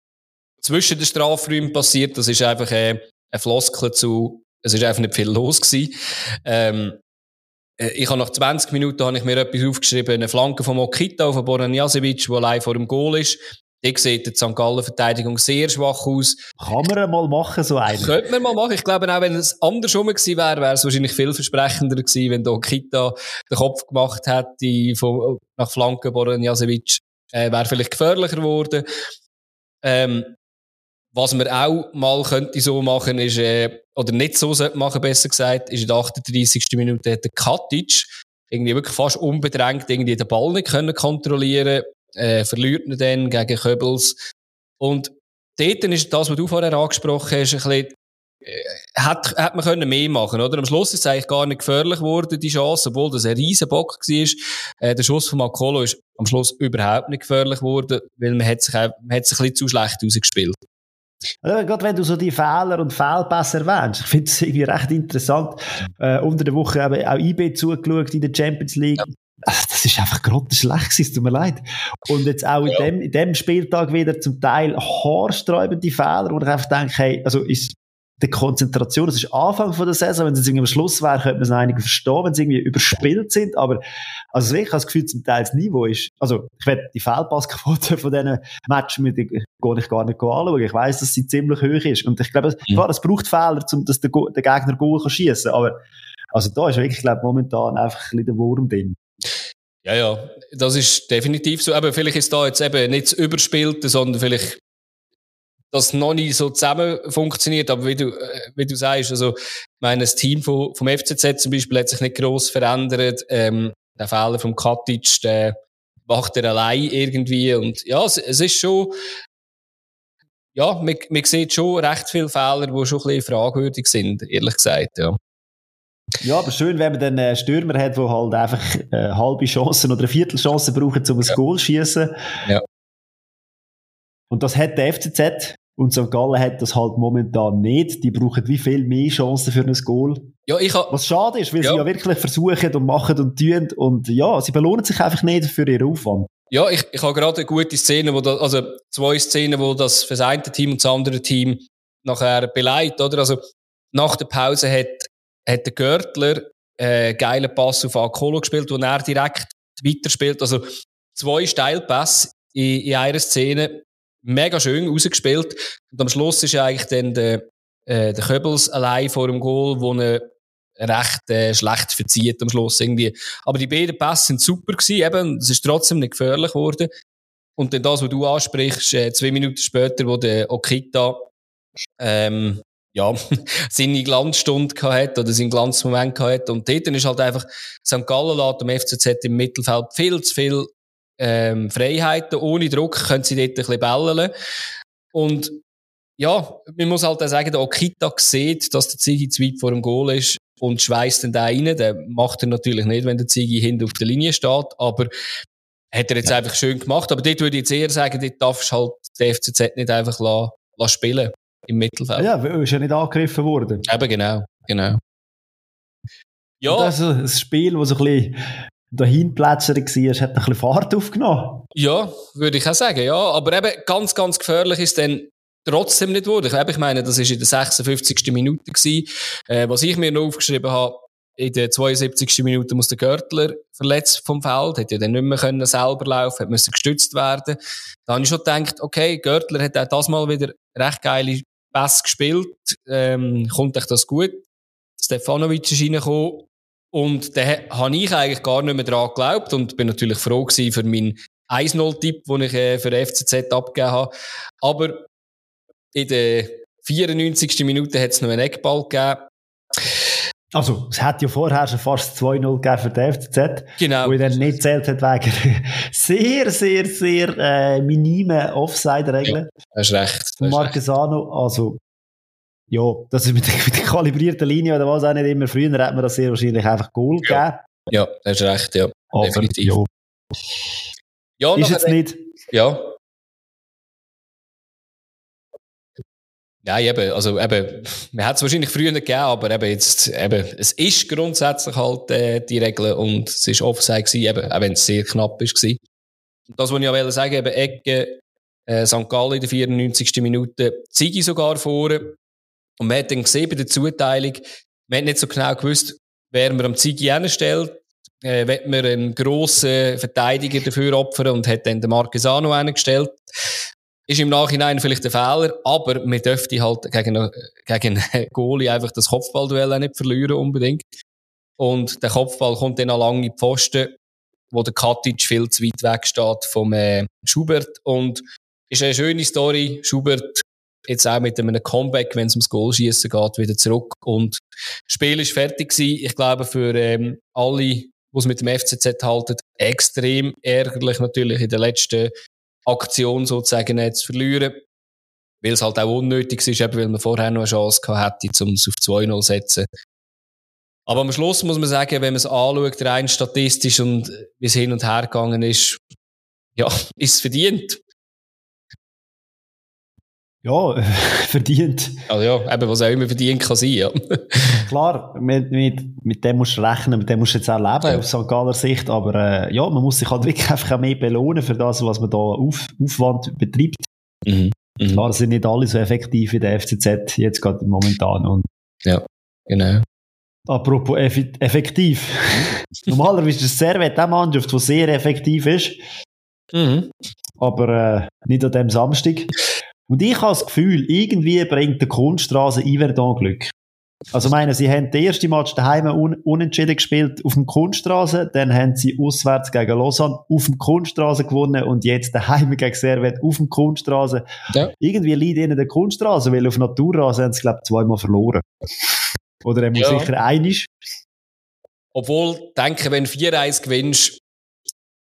zwischen den Strafräumen passiert, das ist einfach äh, ein Floskel zu, es ist einfach nicht viel los gewesen. Ähm, äh, ich habe nach 20 Minuten habe ich mir etwas aufgeschrieben, eine Flanke von Mokita von Boran Jasevic, der allein vor dem Goal ist. Die sieht die St. Gallen-Verteidigung sehr schwach aus. Kann man mal machen, so einen? Könnte man mal machen. Ich glaube auch, wenn es andersrum gewesen wäre, wäre es wahrscheinlich vielversprechender gewesen, wenn da Kita den Kopf gemacht hätte von, nach Flanken Boran Jasevic. Äh, wäre vielleicht gefährlicher geworden. Ähm, was man auch mal könnte so machen, ist, äh, oder nicht so machen, besser gesagt, ist in der 38. Minute hat der Katic irgendwie wirklich fast unbedrängt irgendwie den Ball nicht können kontrollieren äh, verliert ihn dann gegen Köbels. Und dort ist das, was du vorher angesprochen hast, ein bisschen, hat, hat man können mehr machen, oder? Am Schluss ist es eigentlich gar nicht gefährlich geworden, die Chance, obwohl das ein riesen Bock war. Äh, der Schuss von Makolo ist am Schluss überhaupt nicht gefährlich geworden, weil man hat sich, man hat sich ein bisschen zu schlecht ausgespielt. Also, gerade wenn du so die Fehler und Fehlpässe erwähnst, ich finde es irgendwie recht interessant. Äh, unter der Woche habe ich auch IB zugeschaut in der Champions League. Ja das ist einfach grottenschlecht es tut mir leid. Und jetzt auch in, dem, in dem Spieltag wieder zum Teil haarsträubende Fehler, wo ich einfach denke, hey, also ist die Konzentration, das ist Anfang von der Saison, wenn es irgendwie am Schluss wäre, könnte man es einige verstehen, wenn sie irgendwie überspielt sind, aber also ich habe das Gefühl, zum Teil das Niveau ist, also ich werde die Fehlpassquote von diesen Matches mit, gar nicht anschauen, ich weiß, dass sie ziemlich hoch ist und ich glaube, mhm. klar, es braucht Fehler, um dass der, Gegner Goal kann schießen, aber also da ist wirklich, glaube ich, momentan einfach ein bisschen der Wurm drin. Ja, ja, das ist definitiv so. Aber vielleicht ist da jetzt eben nicht das Überspielte, sondern vielleicht, dass noch nicht so zusammen funktioniert. Aber wie du, äh, wie du sagst, also, ich meine, das Team vom, vom FCZ zum Beispiel hat sich nicht gross verändert. Ähm, der Fehler vom Katic, der macht er allein irgendwie. Und ja, es, es ist schon, ja, man, man sieht schon recht viele Fehler, die schon ein bisschen fragwürdig sind, ehrlich gesagt, ja. Ja, aber schön, wenn man dann einen Stürmer hat, der halt einfach äh, halbe Chancen oder eine Viertelchance braucht, um ein ja. Goal zu schießen. Ja. Und das hat der FCZ und St. Gallen hat das halt momentan nicht. Die brauchen wie viel mehr Chancen für ein Goal. Ja, ich Was schade ist, weil ja. sie ja wirklich versuchen und machen und tun. Und ja, sie belohnen sich einfach nicht für ihren Aufwand. Ja, ich, ich habe gerade eine gute Szene, wo da, also zwei Szenen, wo das für das eine Team und das andere Team nachher beleidigt, oder? Also nach der Pause hat hat der Görtler äh, geilen Pass auf Akolo gespielt, wo er direkt weiterspielt. Also zwei Steilpässe in, in einer Szene. Mega schön rausgespielt. Und am Schluss ist eigentlich dann der, äh, der Köbels allein vor dem Goal, wo er recht äh, schlecht verzieht am Schluss irgendwie. Aber die beiden Pässe sind super gewesen, eben. Es ist trotzdem nicht gefährlich geworden. Und dann das, was du ansprichst, äh, zwei Minuten später, wo der Okita ähm, ja, seine Glanzstunde gehabt oder seinen Glanzmoment gehabt Und dort ist halt einfach, St. Gallen lässt dem FCZ im Mittelfeld viel zu viel ähm, Freiheiten. Ohne Druck können sie dort ein bisschen bellen. Und ja, man muss halt auch sagen, der Okita sieht, dass der Zigi zu weit vor dem Goal ist und schweißt dann da rein. Der macht er natürlich nicht, wenn der Zigi hinten auf der Linie steht, aber hat er jetzt ja. einfach schön gemacht. Aber dort würde ich jetzt eher sagen, dort darfst du halt den FCZ nicht einfach lassen, lassen spielen im Mittelfeld. Ja, ist ja nicht angegriffen worden. Eben, genau, genau. Ja. das ist ein Spiel, das so ein bisschen dahin plätschern war, hat ein bisschen Fahrt aufgenommen. Ja, würde ich auch sagen, ja. Aber eben ganz, ganz gefährlich ist dann trotzdem nicht geworden. Ich meine, das war in der 56. Minute gewesen. Äh, was ich mir noch aufgeschrieben habe, in der 72. Minute muss der Görtler verletzt vom Feld, hätte ja dann nicht mehr können selber laufen, musste gestützt werden. Da habe ich schon gedacht, okay, Görtler hat auch das mal wieder recht geile Pass gespielt, ähm, kommt euch das gut. Stefanovic ist reingekommen und da habe ich eigentlich gar nicht mehr dran geglaubt und bin natürlich froh gewesen für meinen 1-0-Tipp, den ich äh, für FCZ abgegeben habe. Aber in der 94. Minute hat es noch einen Eckball gegeben. Also, es hat ja vorher schon fast 2-0 gegeben für den FCZ. Genau. Wo ich dann nicht zählt hat wegen sehr, sehr, sehr äh, minimen Offside-Regeln. Ja, hast recht. Von Marquesano. Also, ja, das ist mit der, mit der kalibrierten Linie oder was auch nicht immer. Früher hat man das sehr wahrscheinlich einfach Goal ja. gegeben. Ja, hast recht, ja. Aber, Definitiv. Ja. ja ist jetzt nicht. Ja. Nein, eben, also eben, man hat es wahrscheinlich früher nicht gegeben, aber eben jetzt, eben, es ist grundsätzlich halt äh, die Regel und es ist Offside gewesen, eben, auch wenn es sehr knapp ist gewesen. Und das, was ich auch sagen eben Ecke, äh, St. Gallen in der 94. Minute, Zigi sogar vorne. Und man hat dann gesehen bei der Zuteilung, man hat nicht so genau gewusst, wer man am Zigi hinstellt, äh, wird man einen grossen Verteidiger dafür opfern und hat dann den Marquesano hingestellt. Ist im Nachhinein vielleicht ein Fehler, aber man dürfte halt gegen, gegen einen Goalie einfach das Kopfballduell auch nicht verlieren unbedingt. Und der Kopfball kommt dann an lange Pfosten, wo der Katic viel zu weit weg steht vom äh, Schubert. Und ist eine schöne Story. Schubert jetzt auch mit einem Comeback, wenn es ums Goalschießen geht, wieder zurück. Und das Spiel ist fertig gewesen. Ich glaube, für ähm, alle, die es mit dem FCZ halten, extrem ärgerlich natürlich in den letzten Aktion sozusagen zu verlieren. Weil es halt auch unnötig ist, eben weil man vorher noch eine Chance gehabt hätte, um es auf 2-0 zu setzen. Aber am Schluss muss man sagen, wenn man es anschaut, rein statistisch und wie es hin und her gegangen ist, ja, ist es verdient. Ja, verdient. Also ja, eben, was auch immer verdient kann sein, ja. Klar, mit, mit, mit dem musst du rechnen, mit dem musst du jetzt auch leben, ja. aus St. Galler Sicht, aber äh, ja, man muss sich halt wirklich einfach auch mehr belohnen für das, was man da auf, Aufwand betreibt. Mhm. Mhm. Klar, sind nicht alle so effektiv wie der FCZ jetzt gerade momentan. Und ja, genau. Apropos eff effektiv. Normalerweise ist es Servet eine Mannschaft, die sehr effektiv ist. Mhm. Aber äh, nicht an dem Samstag. Und ich habe das Gefühl, irgendwie bringt der Kunststraße Iverdon Glück. Also, meine, sie haben den ersten Match daheim un unentschieden gespielt auf dem Kunststraße, dann haben sie auswärts gegen Lausanne auf dem Kunststraße gewonnen und jetzt daheim gegen Servet auf dem Kunststraße. Ja. Irgendwie liegt ihnen der Kunststraße, weil auf Naturrasen haben sie, glaube ich, zweimal verloren. Oder er muss ja. sicher einig. Obwohl, denke, wenn du 4-1 gewinnst,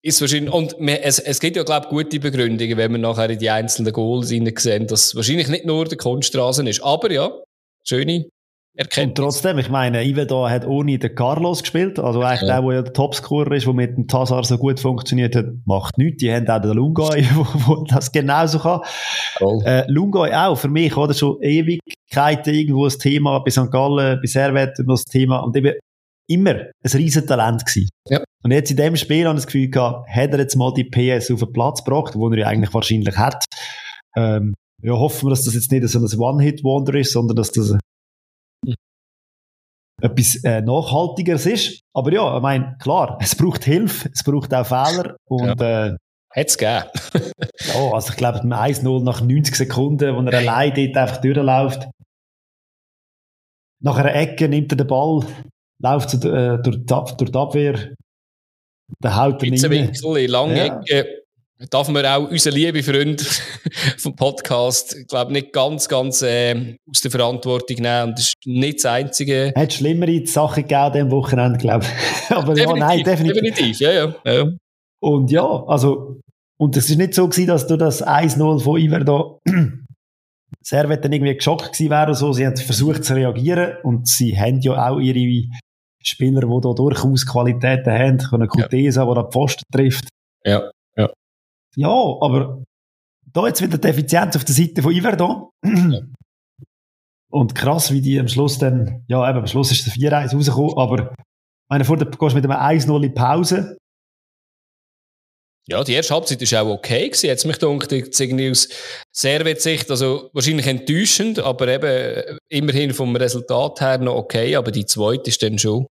ist wahrscheinlich, und es, es gibt ja, glaube ich, gute Begründungen, wenn man nachher in die einzelnen Goals sehen, dass wahrscheinlich nicht nur der Kunststraßen ist. Aber ja, schöne Erkenntnis. Und trotzdem, ich meine, Ivedo hat ohne den Carlos gespielt, also eigentlich ja. der, der ja der Topscorer ist, der mit dem Tazar so gut funktioniert hat, macht nichts. Die haben auch den Lungoy, wo, das genauso kann. Cool. Äh, Lungoy auch, für mich, oder, schon Ewigkeiten irgendwo das Thema, bei St. Gallen, bei Servet, das Thema, und eben immer ein riesen Talent gewesen. Ja. Und jetzt in dem Spiel habe ich das Gefühl gehabt, hat er jetzt mal die PS auf den Platz gebracht, wo er ja eigentlich wahrscheinlich hat. Ähm, ja, hoffen wir, dass das jetzt nicht so ein One-Hit-Wonder ist, sondern dass das etwas äh, Nachhaltigeres ist. Aber ja, ich meine, klar, es braucht Hilfe, es braucht auch Fehler und ja. äh, Hätte es gegeben. ja, also ich glaube, mit 1-0 nach 90 Sekunden, wo er allein dort einfach durchläuft. Nach einer Ecke nimmt er den Ball, läuft äh, durch, die, durch die Abwehr, der haut er. Winkel, lange ja. Ecke. darf man auch unseren lieben Freund vom Podcast, ich glaube, nicht ganz, ganz äh, aus der Verantwortung nehmen. Und das ist nicht das Einzige. Hat schlimmere Sachen gegeben am Wochenende, glaube ich. Aber definitiv, ja, nein, definitiv. definitiv. Ja, ja, ja. Und ja, also, und es ist nicht so gewesen, dass du das 1-0 von Iverdo Servet dann irgendwie geschockt gewesen wäre oder so. Sie haben versucht zu reagieren und sie haben ja auch ihre Spieler, die da durchaus Qualitäten haben, können Kutesa, ja. der den Pfosten trifft. Ja, ja. Ja, aber da jetzt wieder die Effizienz auf der Seite von Iverdon. Ja. Und krass, wie die am Schluss dann, ja, eben, am Schluss ist der 4-1 rausgekommen, aber meine, vor der, gehst mit einem 1-0 in Pause ja, die erste Halbzeit war auch okay gewesen. Jetzt mich gedacht, jetzt irgendwie aus Servet-Sicht, also wahrscheinlich enttäuschend, aber eben immerhin vom Resultat her noch okay, aber die zweite ist dann schon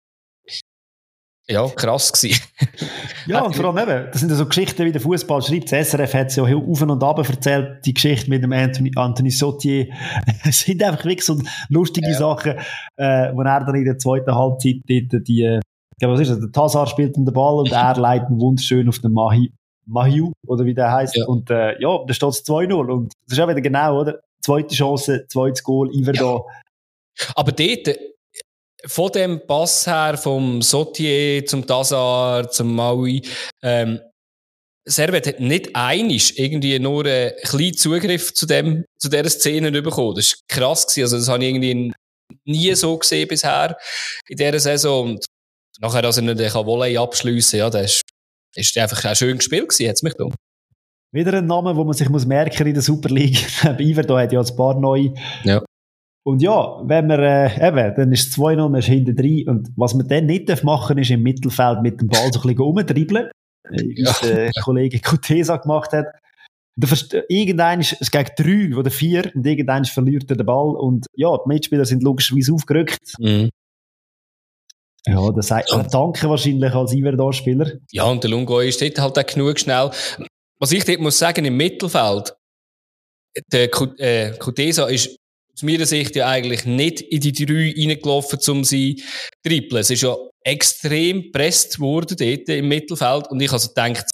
ja, krass gewesen. ja, und vor allem eben, das sind ja so Geschichten, wie der Fußball schreibt. Das SRF hat es ja auf und ab erzählt, die Geschichte mit dem Anthony, Anthony Sautier. Es sind einfach wirklich so lustige ja. Sachen, äh, wo er dann in der zweiten Halbzeit dort die, äh, was ist das, der Tazar spielt den Ball und er leitet wunderschön auf den Mahi Mahiu, oder wie der heißt. Ja. Und äh, ja, da steht es 2-0. Und das ist auch wieder genau, oder? Zweite Chance, zweites Goal, Iver ja. da. Aber dort, von dem Pass her, vom Sotier zum Tazar, zum Maui, ähm, Servet hat nicht einig irgendwie nur einen kleinen Zugriff zu dem, zu dieser Szene bekommen. Das war krass gewesen. Also, das habe ich irgendwie nie so gesehen bisher in dieser Saison. Und nachher, dass er nicht Volley abschliessen kann, ja, das ist ist einfach ein schönes Spiel gewesen, hat es mich gedacht. Wieder ein Name, wo man sich muss merken in der Super League. Iver, da hat ja ein paar neue. Ja. Und ja, wenn wir, äh, eben, dann ist es 2-0, man ist hinten drin. Und was man dann nicht machen darf, ist im Mittelfeld mit dem Ball so ein bisschen rumdribbeln. Wie ja. der Kollege Kutesa gemacht hat. irgendein ist es gegen drei oder vier und irgendein verliert er den Ball und ja, die Mitspieler sind logischerweise aufgerückt. Mhm. Ja, das sagt man Danke wahrscheinlich als Iverdor-Spieler. Ja, und der Lungo ist dort halt auch genug schnell. Was ich dort muss sagen, im Mittelfeld, der äh, Kutesa ist aus meiner Sicht ja eigentlich nicht in die drei reingelaufen, um sie trippeln. Es ist ja extrem gepresst worden dort im Mittelfeld und ich also gedacht,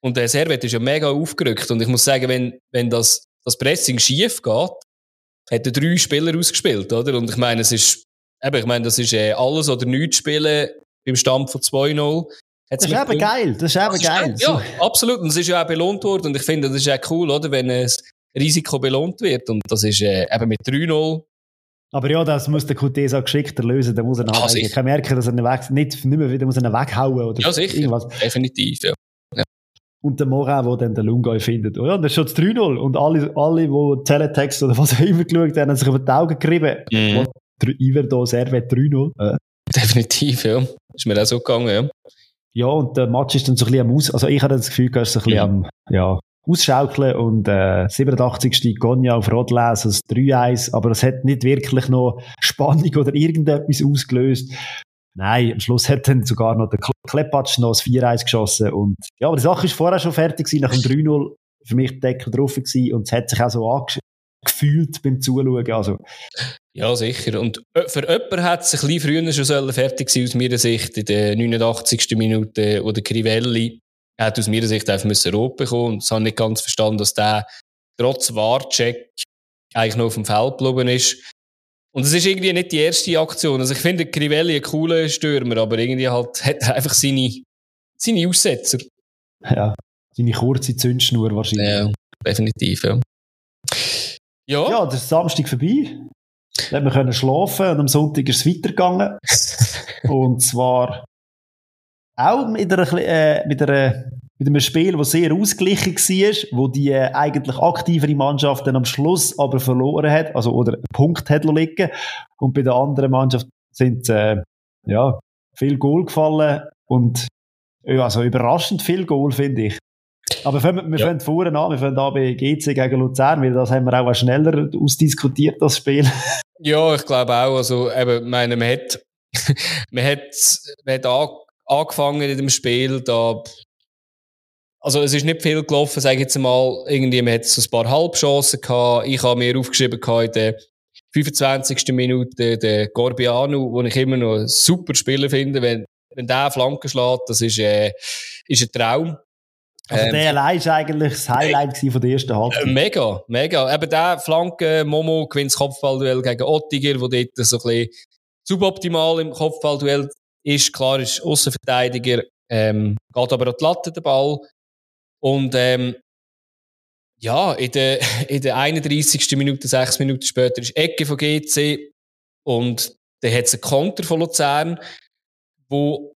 und der Servet ist ja mega aufgerückt und ich muss sagen, wenn, wenn das, das Pressing schief geht, hat er drei Spieler ausgespielt, oder? Und ich meine, es ist Eben, ich meine, das ist äh, alles oder nichts spielen beim Stand von 2-0. Das ist eben geil. Das ist eben geil. Ja, absolut. Und es ist ja auch belohnt worden. Und ich finde, das ist auch cool, oder? Wenn ein Risiko belohnt wird. Und das ist äh, eben mit 3-0. Aber ja, das muss der Kutesa geschickter lösen. Da muss er ah, ich kann merken, dass er weg, nicht, nicht mehr wieder muss er weghauen oder Ja, sicher. Irgendwas. Definitiv, ja. ja. Und der Mora, der dann den Lungai findet. Oh ja, das ist schon 3-0. Und alle, alle, die Teletext oder was auch immer geschaut haben, haben sich über die Augen gerieben. Mhm. Iverdo Servet 3-0. Äh. Definitiv, ja. Ist mir auch so gegangen, ja. Ja, und der Match ist dann so ein bisschen am Aus, also ich hatte das Gefühl, er ist so ein bisschen ja. am, ja, ausschaukeln und äh, 87. Gonja auf Rodles, also 3-1, aber es hat nicht wirklich noch Spannung oder irgendetwas ausgelöst. Nein, am Schluss hat dann sogar noch der Klepatsch noch das 4-1 geschossen und ja, aber die Sache ist vorher schon fertig gewesen, nach dem 3-0 für mich der Deckel drauf gewesen und es hat sich auch so gefühlt beim Zuschauen. Also. Ja, sicher. Und äh, für jemanden hat es ein bisschen früher schon fertig sein aus meiner Sicht, in der 89. Minute, oder Crivelli hat aus meiner Sicht einfach müssen rot bekommen. Und das habe ich nicht ganz verstanden, dass der trotz Warcheck eigentlich noch auf dem Feld geblieben ist. Und es ist irgendwie nicht die erste Aktion. Also ich finde Crivelli ein cooler Stürmer, aber irgendwie halt hat er einfach seine, seine Aussetzer. Ja, seine kurze Zündschnur wahrscheinlich. Ja, definitiv, ja. Ja. Ja, der Samstag vorbei. Dann wir können schlafen und am Sonntag ist es weitergegangen. und zwar auch mit, einer, äh, mit, einer, mit einem Spiel, das sehr ausgeglichen war, wo die äh, eigentlich aktivere Mannschaft dann am Schluss aber verloren hat, also oder einen Punkt hat liegen. Und bei der anderen Mannschaft sind äh, ja, viel Goal gefallen und ja, also überraschend viel Goal, finde ich. Aber wir, wir ja. fangen vorne an, wir fangen an bei GC gegen Luzern, weil das haben wir auch schneller ausdiskutiert, das Spiel. Ja, ich glaube auch. Also, eben, meine, man hat, man hat, man hat angefangen in dem Spiel, da, also es ist nicht viel gelaufen, sage ich jetzt mal, irgendwie, man hat so ein paar Halbchancen gehabt. Ich habe mir aufgeschrieben in der 25. Minute, der Gorbiano, den ich immer noch ein super Spieler finde, wenn, wenn der Flanken schlägt, das ist, äh, ist ein Traum. Also ähm, der allein ist eigentlich das Highlight äh, von der ersten Halbzeit. Mega, mega. Eben der Flanke, Momo gewinnt das Kopfballduell gegen Ottiger, wo dort so ein bisschen suboptimal im Kopfballduell ist. Klar ist Außenverteidiger, ähm, geht aber an die Latte der Ball. Und ähm, ja, in der, in der 31. Minute, sechs Minuten später, ist Ecke von GC und dann hat es einen Konter von Luzern, wo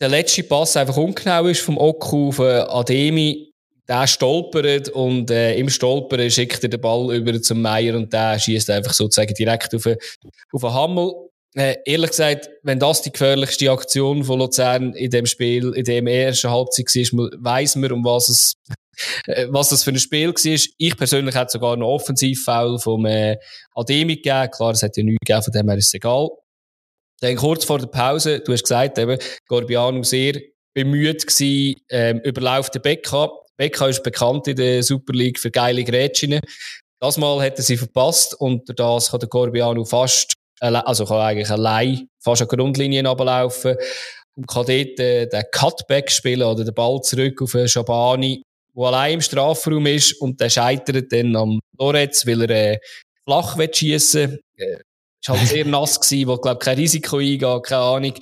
der letzte Pass einfach ungenau ist vom Oku auf Ademi. Der stolpert und äh, im Stolpern schickt er den Ball über zum Meier und der schießt einfach sozusagen direkt auf, auf den Hammel. Äh, ehrlich gesagt, wenn das die gefährlichste Aktion von Luzern in dem Spiel, in dem ersten Halbzeit war, weiss man, um was es, äh, was das für ein Spiel war. Ich persönlich hätte sogar noch Offensivfoul vom äh, Ademi gegeben. Klar, es hat ja nichts gegeben, von dem her ist es egal. Dann kurz vor der Pause, du hast gesagt, eben, Gorbiano sehr bemüht gewesen, ähm, überläuft der Becca. Becca ist bekannt in der Super League für geile Grätschinen. Das Mal er sie verpasst und das kann der Gorbiano fast, also kann eigentlich allein fast an Grundlinien ablaufen und kann dort äh, den Cutback spielen oder den Ball zurück auf Schabani, der allein im Strafraum ist und der scheitert dann am Loretz, weil er äh, flach schießen will. Äh, ist halt sehr nass gewesen, wo, glaub, kein Risiko eingeht, keine Ahnung.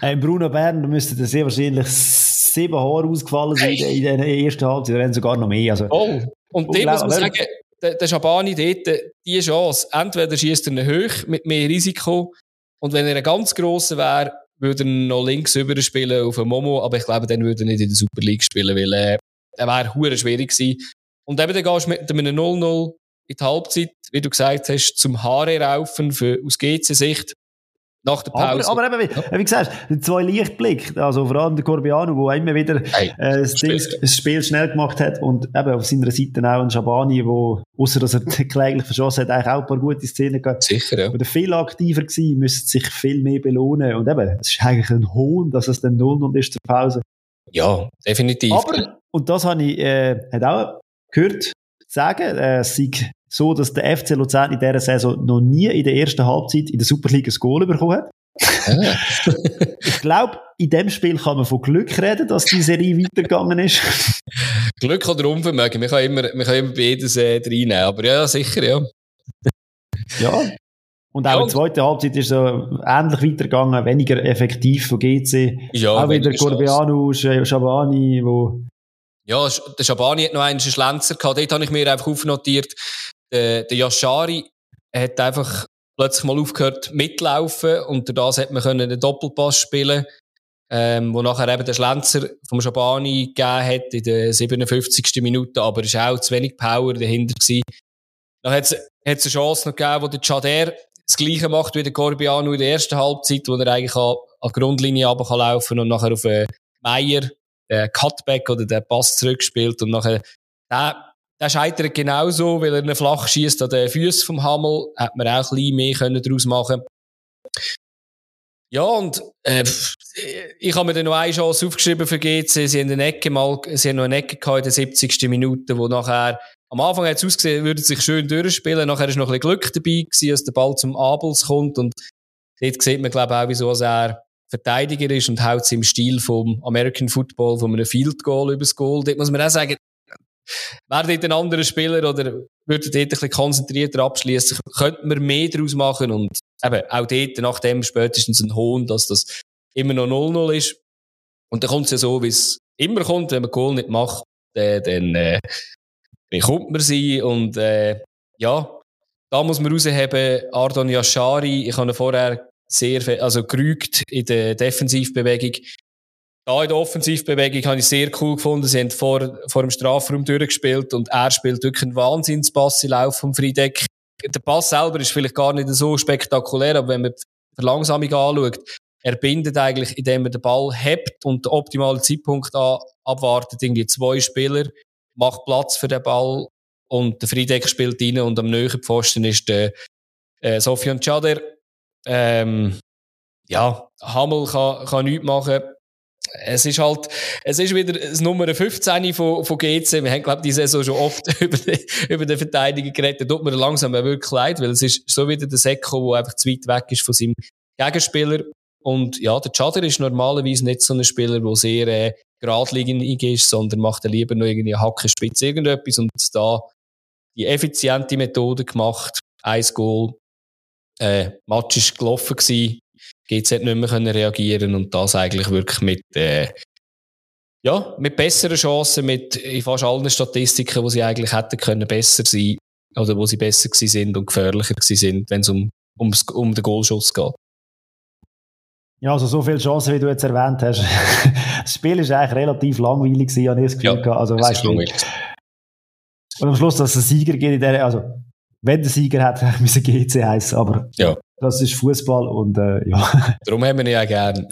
Hey, Bruno Bern, da müsste sehr wahrscheinlich sieben Haare ausgefallen sein hey. in der ersten Halbzeit, oder sogar noch mehr. Also, oh, und dem muss man sagen, der, der Schabani dort, die Chance, entweder schießt er ihn hoch mit mehr Risiko, und wenn er ein ganz grosser wäre, würde er noch links über spielen auf einen Momo, aber ich glaube, dann würde er nicht in der Super League spielen, weil äh, er wäre hure schwierig gewesen. Und eben, dann gehst du mit einem 0-0 in die Halbzeit, wie du gesagt hast, zum Haare raufen für, aus GC-Sicht. Nach der Pause. Aber, aber eben, wie, wie gesagt, zwei Lichtblicke, also vor allem der Corbiano, der immer wieder hey, äh, das, Ding, das, Spiel schnell gemacht hat und eben auf seiner Seite auch ein Schabani, wo, außer dass er kläglich verschossen hat, eigentlich auch ein paar gute Szenen gehabt. Sicher, ja. Aber viel aktiver gewesen, müsste sich viel mehr belohnen und eben, es ist eigentlich ein Hohn, dass es dann 0 ist zur Pause. Ja, definitiv. Aber, und das habe ich, äh, hat auch gehört, sagen, äh, es sei so, dass der FC Luzern in dieser Saison noch nie in der ersten Halbzeit in der Superliga ein Goal bekommen hat. Ich glaube, in dem Spiel kann man von Glück reden, dass die Serie weitergegangen ist. Glück oder Unvermögen, man kann immer, man kann immer beides äh, reinnehmen, aber ja, sicher, ja. ja. Und auch ja, in der zweiten Halbzeit ist so ähnlich weitergegangen, weniger effektiv von GC. Ja, auch wieder Corbiano, Schabani, wo ja, der Schabani hat noch einen Schlenzer gehabt. Dort habe ich mir einfach aufnotiert, der, der Yashari hat einfach plötzlich mal aufgehört mitlaufen und das hat man können einen Doppelpass spielen ähm, wo nachher eben der Schlenzer vom Schabani gegeben hat in der 57. Minute, aber es war auch zu wenig Power dahinter gewesen. Dann hat es eine Chance noch gegeben, wo der Chader das Gleiche macht wie der Corbiano in der ersten Halbzeit, wo er eigentlich an, an die Grundlinie runterlaufen kann und nachher auf äh, Meier den Cutback oder den Pass zurückspielt und nachher, der scheitert genauso, weil er einen flach schießt an den Füßen vom Hammel, hat man auch ein bisschen mehr können daraus machen ja, und äh, ich habe mir dann noch eine Chance aufgeschrieben für GC. Sie haben eine Ecke mal, sie haben noch eine Ecke gehabt in der 70. Minute, wo nachher am Anfang hat es ausgesehen, würde sich schön durchspielen. Nachher ist noch ein bisschen Glück dabei gewesen, dass der Ball zum Abels kommt. Und dort sieht man, glaube ich, auch, wieso er Verteidiger ist und haut im Stil vom American Football, von einem Field Goal übers Goal. Dort muss man auch sagen, wäre dort ein anderer Spieler oder würde dort ein bisschen konzentrierter abschließen, könnte man mehr daraus machen und eben auch dort nach dem spätestens ein Hohn, dass das immer noch 0-0 ist. Und dann kommt es ja so, wie es immer kommt, wenn man Goal nicht macht, dann, dann äh, bekommt man sie und äh, ja, da muss man rausheben, Ardon Yashari, ich habe ihn vorher sehr, also gerügt in der Defensivbewegung. Da in der Offensivbewegung habe ich sehr cool gefunden. Sie haben vor, vor dem Strafraum durchgespielt und er spielt wirklich einen Wahnsinnspass im Lauf vom Friedeck. Der Pass selber ist vielleicht gar nicht so spektakulär, aber wenn man die Verlangsamung anschaut, er bindet eigentlich, indem er den Ball hebt und den optimalen Zeitpunkt an, abwartet, irgendwie zwei Spieler, macht Platz für den Ball und der Friedeck spielt rein und am nächsten Pfosten ist der äh, Sofian Chader ähm, ja, Hamel kann, kann nichts machen. Es ist halt, es ist wieder das Nummer 15 von, von GC. Wir haben, glaube ich, die Saison schon oft über, die, über den Verteidiger geredet. Da tut mir langsam wirklich leid, weil es ist so wieder der Seko, der einfach zu weit weg ist von seinem Gegenspieler. Und ja, der Chader ist normalerweise nicht so ein Spieler, der sehr äh, geradlinig ist, sondern macht er lieber noch irgendwie Hackenspitze irgendetwas und da die effiziente Methode gemacht. Eins Goal, äh, Match ist gelaufen gewesen, GZ nicht mehr können reagieren und das eigentlich wirklich mit, äh, ja, mit besseren Chancen, mit in fast allen Statistiken, wo sie eigentlich hätten können besser sein oder wo sie besser gewesen sind und gefährlicher gewesen sind, wenn es um, ums, um den Goalschuss geht. Ja, also so viele Chancen, wie du jetzt erwähnt hast. das Spiel ist eigentlich relativ langweilig gewesen, habe ich das Gefühl ja, Also, weißt du, und am Schluss, dass es einen Sieger gibt in der, also, wenn der Sieger hat, müssen GC heißen, aber ja. Das ist Fußball und, äh, ja. Darum haben wir ihn ja gern.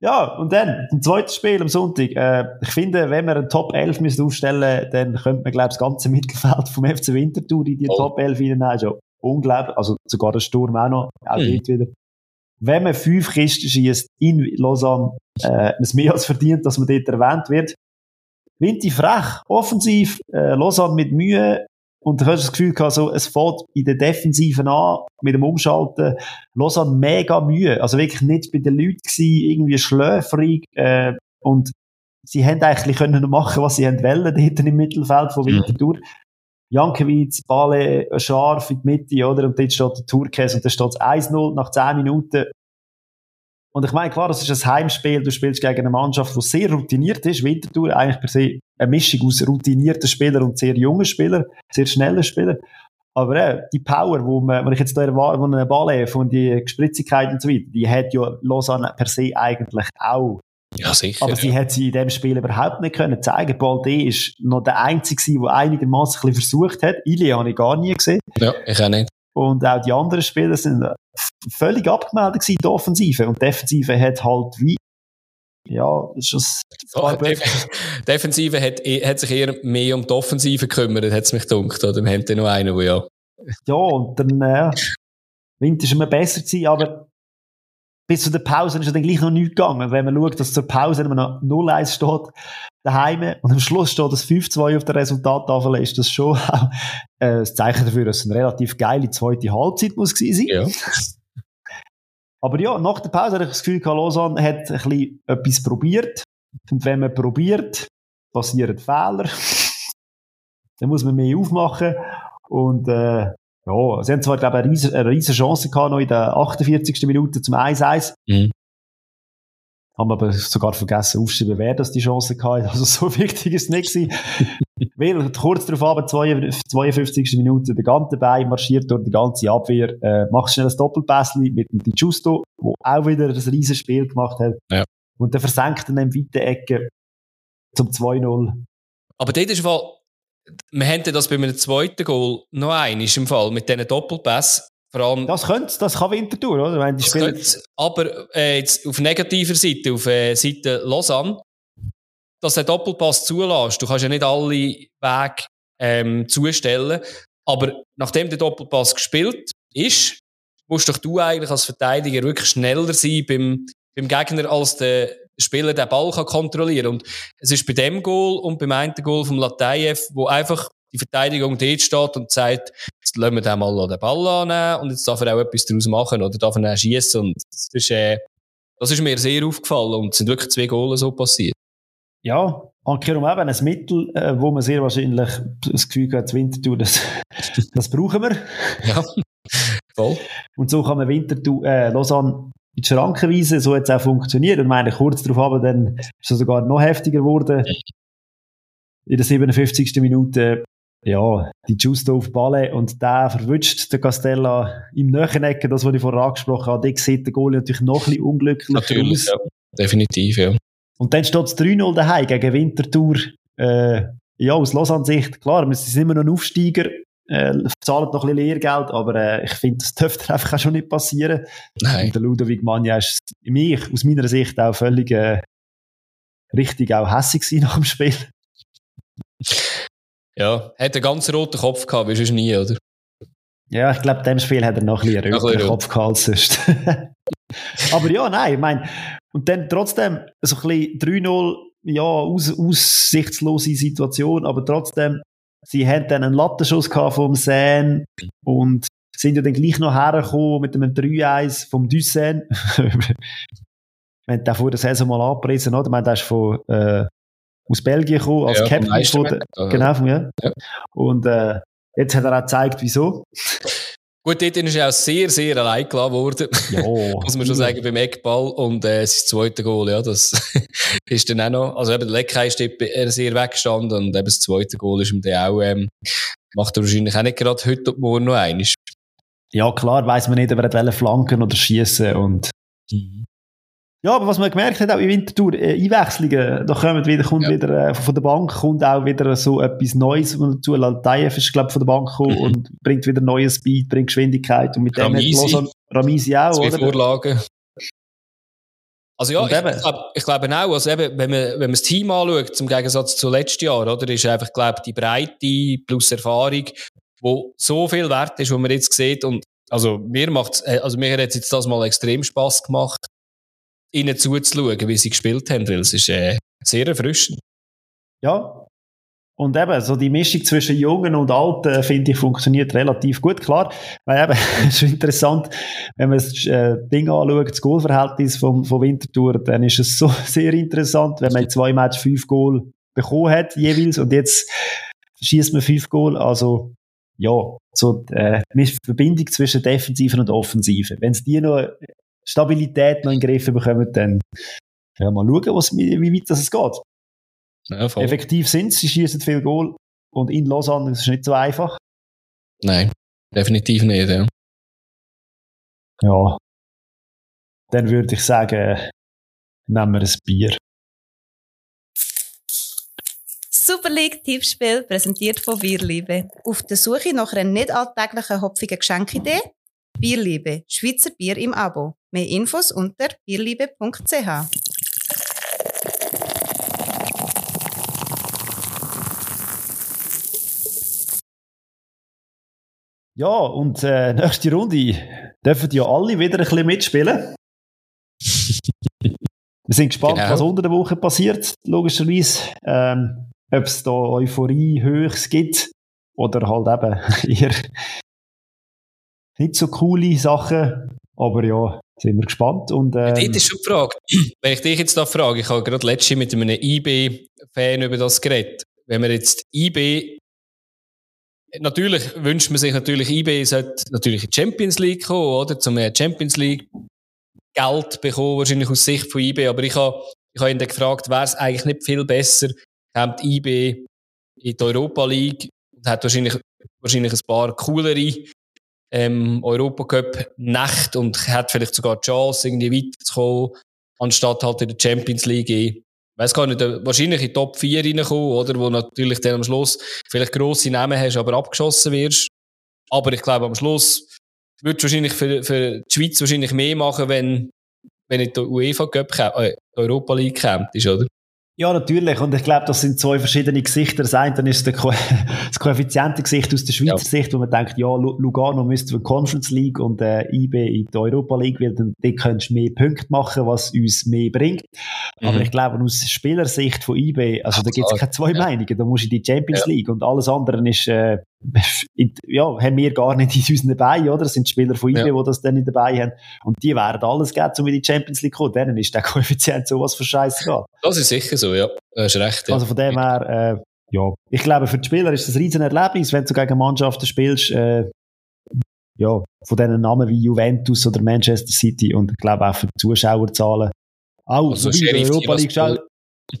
ja, und dann, im zweiten Spiel am Sonntag, äh, ich finde, wenn wir einen Top 11 müssen aufstellen dann könnte man, glaube ich, das ganze Mittelfeld vom FC Winterthur in die oh. Top 11 hineinnehmen. Schon unglaublich. Also, sogar der Sturm auch noch, auch mhm. wieder wenn man fünf Kisten schießt in Lausanne, äh, es mehr als verdient, dass man dort erwähnt wird. Winti frech, offensiv, äh, Lausanne mit Mühe, und du hast das Gefühl gehabt, so, es fällt in der Defensiven an, mit dem Umschalten. Lausanne mega Mühe. Also wirklich nicht bei den Leuten gewesen, irgendwie schläfrig, äh, und sie haben eigentlich können machen, was sie haben wollen, dort im Mittelfeld von mhm. Winterthur. Mhm. Jankiewicz, Bale, scharf in die Mitte, oder? Und dort steht der Turkes und da steht es 1-0 nach 10 Minuten. Und ich meine, klar, das ist ein Heimspiel, du spielst gegen eine Mannschaft, die sehr routiniert ist, Winterthur, eigentlich per se eine Mischung aus routinierten Spielern und sehr jungen Spielern, sehr schnellen Spielern. Aber äh, die Power, wo, man, wenn ich jetzt da erwarte, wo eine Ball von die Gespritzigkeit und so weiter, die hat ja Lausanne per se eigentlich auch. Ja, sicher. Aber sie hat sie in dem Spiel überhaupt nicht können zeigen. Balde ist noch der Einzige, der einigermaßen ein bisschen versucht hat. Ili habe ich gar nie gesehen. Ja, ich auch nicht. Und auch die anderen Spieler sind völlig abgemeldet gewesen, die Offensive. Und die Defensive hat halt wie, ja, das ist oh, Def Defensive hat, eh, hat sich eher mehr um die Offensive gekümmert, hat es mich gedacht. Oder wir haben dann noch einen, der ja. Ja, und dann, äh, Winter ist immer besser gewesen, aber bis zu der Pause ist ja dann gleich noch nichts gegangen. Wenn man schaut, dass zur Pause immer noch 0-1 steht, daheim und am Schluss steht das 5-2 auf der Resultattafel, ist das schon auch äh, das Zeichen dafür, dass es eine relativ geile zweite Halbzeit muss gewesen sein. Ja. Aber ja, nach der Pause hatte ich das Gefühl, Lausanne hat ein bisschen etwas probiert. Und wenn man probiert, passieren Fehler. dann muss man mehr aufmachen. Und äh, ja, sie haben zwar, glaube ich, eine riesige, eine riesige Chance gehabt, noch in der 48. Minute zum 1-1. Mhm. Haben aber sogar vergessen aufzuschreiben, wer das die Chance hatte. Also so wichtig ist es nicht gewesen. Weil kurz darauf aber, 52. Minute, der ganze Bein marschiert durch die ganze Abwehr, äh, macht schnell ein Doppelpässli mit dem Di Giusto, der auch wieder ein riesiges Spiel gemacht hat. Ja. Und der versenkt dann in weiten Ecke zum 2-0. Aber dort ist Fall, wir haben das bei einem zweiten Goal noch ein, ist im Fall, mit diesen Doppelpass. Vor allem, das könnte, das kann Winterthur, oder? Wenn die spielen... aber äh, jetzt auf negativer Seite, auf äh, Seite Lausanne, dass der Doppelpass zulässt. Du kannst ja nicht alle Wege ähm, zustellen, aber nachdem der Doppelpass gespielt ist, musst doch du eigentlich als Verteidiger wirklich schneller sein beim, beim Gegner, als der Spieler den Ball kann kontrollieren Und es ist bei dem Goal und beim einen Goal vom Latayev, wo einfach die Verteidigung dort steht und sagt, jetzt lassen wir den mal den Ball annehmen und jetzt darf er auch etwas daraus machen oder darf er auch schießen. Und das ist, äh, das ist mir sehr aufgefallen und es sind wirklich zwei Goals so passiert. Ja, Ankerum eben ein Mittel, äh, wo man sehr wahrscheinlich das Gefühl hat, Winterthur, das, das brauchen wir. Ja, voll. Und so kann man Winterthur, äh, Lausanne in die Schranken weisen, so hat es auch funktioniert. Und meine, kurz darauf aber dann ist es sogar noch heftiger geworden. In der 57. Minute, ja, die Justo auf Balle und der verwünscht den Castella im Nöchenecken, das, was ich vorher angesprochen habe. Der sieht der Goalie natürlich noch ein bisschen unglücklich natürlich, aus. Ja, definitiv, ja. Und dann steht es 3-0 daheim gegen Winterthur. Äh, ja, aus Lausanne-Sicht, klar, wir sind immer noch ein Aufsteiger, äh, zahlen noch ein bisschen Lehrgeld, aber äh, ich finde, das dürfte einfach auch schon nicht passieren. Nein. Und der Ludovic Manja ist mich, aus meiner Sicht auch völlig äh, richtig auch hässig nach dem Spiel. Ja, hat einen ganz roten Kopf gehabt, wie sonst nie, oder? Ja, ich glaube, dem Spiel hat er noch ein bisschen einen roten Kopf gehabt als sonst. aber ja, nein, ich meine, und dann trotzdem so ein bisschen 3-0, ja, aus, aussichtslose Situation, aber trotzdem Sie haben dann einen Lattenschuss vom Sen und sind ja dann gleich noch hergekommen mit einem 3-1 vom Dussen. Wir haben den vor der Saison mal angepriesen, oder? Ich meine, der ist von, äh, aus Belgien gekommen, als Ja, Captain von der, Meistermann. genau, von, ja. Ja. Und, äh, jetzt hat er auch gezeigt, wieso. Gut, dort ist er auch sehr, sehr allein gelassen worden. Ja. Muss man schon sagen, beim Eckball und äh, sein zweite Goal, ja, das ist dann auch noch, also eben der Leckei ist dort sehr weggestanden und eben das zweite Goal ist ihm dann auch, ähm, macht er wahrscheinlich auch nicht gerade heute und morgen noch eines. Ja, klar, weiss man nicht, ob er flanken oder schießen und, ja, aber was man gemerkt hat, auch in Winterthur, äh, Einwechslungen, da kommt wieder, kommt Ja. wieder, äh, von der Bank kommt auch wieder so etwas Neues dazu. Lantayev ist, glaube ich, von der Bank gekommen Mhm. und bringt wieder neues Speed, bringt Geschwindigkeit und mit dem Ramisi. hat Lausanne- Ramisi auch, Zwei oder? Vorlagen. Also ja, ich, ich glaube ich glaube auch, also eben, wenn man, wenn man das Team anschaut, zum Gegensatz zu letztes Jahr, oder, ist einfach, glaube die Breite plus Erfahrung, wo so viel wert ist, was man jetzt sieht und also mir macht's, äh, also mir hat jetzt das mal extrem Spass gemacht, ihnen zuzuschauen, wie sie gespielt haben, weil es ist äh, sehr erfrischend. Ja. Und eben, so die Mischung zwischen Jungen und Alten, finde ich, funktioniert relativ gut. Klar, weil eben, es ist interessant, wenn man das äh, Ding anschaut, das Goalverhältnis vom, vom Winterthur, dann ist es so sehr interessant, wenn man in zwei Matches fünf Goal bekommen hat, jeweils, und jetzt schießt man fünf Goal, also, ja, so, äh, die Verbindung zwischen Defensiven und Offensiven. Wenn es die noch Stabilität noch in den Griff bekommen, dann, ja, mal schauen, was, wie wie weit das es geht. Ja. Effektiv sind sie schießen viel Goal. Und in Lausanne ist es nicht so einfach. Nein, definitiv nicht, ja. Ja. Dann würde ich sagen, nehmen wir ein Bier. Super League Tippspiel präsentiert von Bierliebe. Auf der Suche nach einer nicht alltäglichen hopfigen Geschenkidee? Bierliebe, Schweizer Bier im Abo. Mehr Infos unter bierliebe.ch. Ja, und äh, nächste Runde dürfen ja alle wieder ein bisschen mitspielen. Wir sind gespannt, Genau. was unter der Woche passiert, logischerweise. Ähm, Ob es da Euphorie höchst gibt oder halt eben eher nicht so coole Sachen. Aber ja, sind wir gespannt. Und, ähm, Dort ist schon die Frage, wenn ich dich jetzt da frage, ich habe gerade letztens mit einem IB-Fan über das geredet. Wenn wir jetzt IB, natürlich wünscht man sich natürlich, IB sollte natürlich in die Champions League kommen, oder? Zum äh, Champions League Geld bekommen, wahrscheinlich aus Sicht von IB. Aber ich habe, ich habe ihn dann gefragt, wäre es eigentlich nicht viel besser, kommt IB in die Europa League und hat wahrscheinlich, wahrscheinlich ein paar coolere ähm, Europacup-Nacht und hat vielleicht sogar die Chance, irgendwie weiterzukommen, anstatt halt in der Champions League in, weiß gar nicht, wahrscheinlich in die Top 4 reinkommen, oder? Wo natürlich dann am Schluss vielleicht grosse Namen hast, aber abgeschossen wirst. Aber ich glaube, am Schluss würdest du wahrscheinlich für, für die Schweiz wahrscheinlich mehr machen, wenn, wenn nicht der UEFA Cup, äh, Europa League kommt, ist, oder? Ja, natürlich. Und ich glaube, das sind zwei verschiedene Gesichter. Das eine dann ist der Ko das koeffiziente Gesicht aus der Schweizer Ja. Sicht, wo man denkt, ja, Lu- Lugano müsste für die Conference League und äh, IB in die Europa League, weil dann könntest du mehr Punkte machen, was uns mehr bringt. Aber Mhm. ich glaube, aus Spielersicht von IB, also Ja, da gibt es keine zwei Ja. Meinungen. Da musst du in die Champions League und alles andere ist, äh, ja, haben wir gar nicht in unseren dabei, oder? Das sind die Spieler von IB, Ja. die das dann nicht dabei haben. Und die werden alles geben, um in die Champions League zu kommen. Denen ist der Koeffizient sowas für Scheiße geht. Das ist sicher so, ja. Du hast recht. Ja. Also von dem her, äh, ja, ich glaube, für die Spieler ist das ein riesen Erlebnis, wenn du gegen Mannschaften spielst, äh, ja, von diesen Namen wie Juventus oder Manchester City und ich glaube auch für die Zuschauerzahlen. Auch Also in Sheriff Europa League